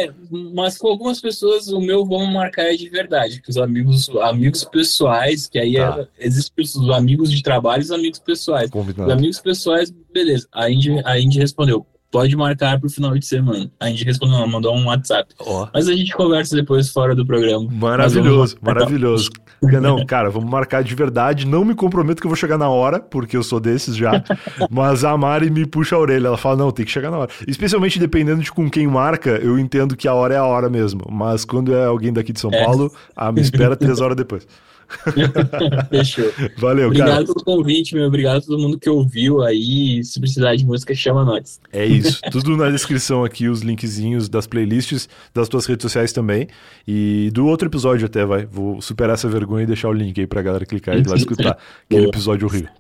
mas com algumas pessoas o meu vamos marcar é de verdade, que os amigos, amigos pessoais, que aí tá. é, existem os amigos de trabalho e os amigos pessoais. Combinado. Os amigos pessoais, beleza. A Indy, a Indy respondeu, pode marcar pro final de semana. A gente respondeu, não, mandou um WhatsApp. Oh. Mas a gente conversa depois fora do programa. Maravilhoso, maravilhoso. Não, cara, vamos marcar de verdade. Não me comprometo que eu vou chegar na hora, porque eu sou desses já. [LAUGHS] mas a Mari me puxa a orelha. Ela fala, não, tem que chegar na hora. Especialmente dependendo de com quem marca, eu entendo que a hora é a hora mesmo. Mas quando é alguém daqui de São é. Paulo, a me espera três horas depois. [LAUGHS] [LAUGHS] Fechou. Valeu, Obrigado cara. pelo convite, meu. Obrigado a todo mundo que ouviu aí. Se precisar de música, chama nós. É isso. [LAUGHS] Tudo na descrição aqui, os linkzinhos das playlists, das tuas redes sociais também. E do outro episódio até, vai. Vou superar essa vergonha e deixar o link aí pra galera clicar e lá [LAUGHS] escutar aquele episódio horrível.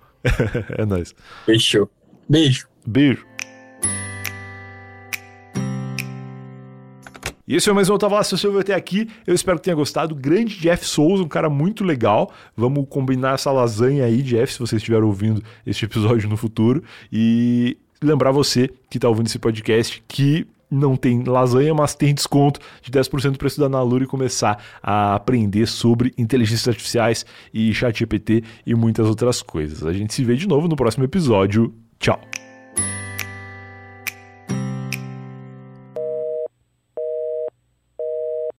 é nóis. Fechou. Beijo. Beijo. E esse foi mais um Tava Lá, se você até aqui. Eu espero que tenha gostado. Grande Jeff Souza, um cara muito legal. Vamos combinar essa lasanha aí, Jeff, se você estiver ouvindo este episódio no futuro. E lembrar você que está ouvindo esse podcast que não tem lasanha, mas tem desconto de 10% para estudar na Lura e começar a aprender sobre inteligências artificiais e chat GPT e muitas outras coisas. A gente se vê de novo no próximo episódio. Tchau!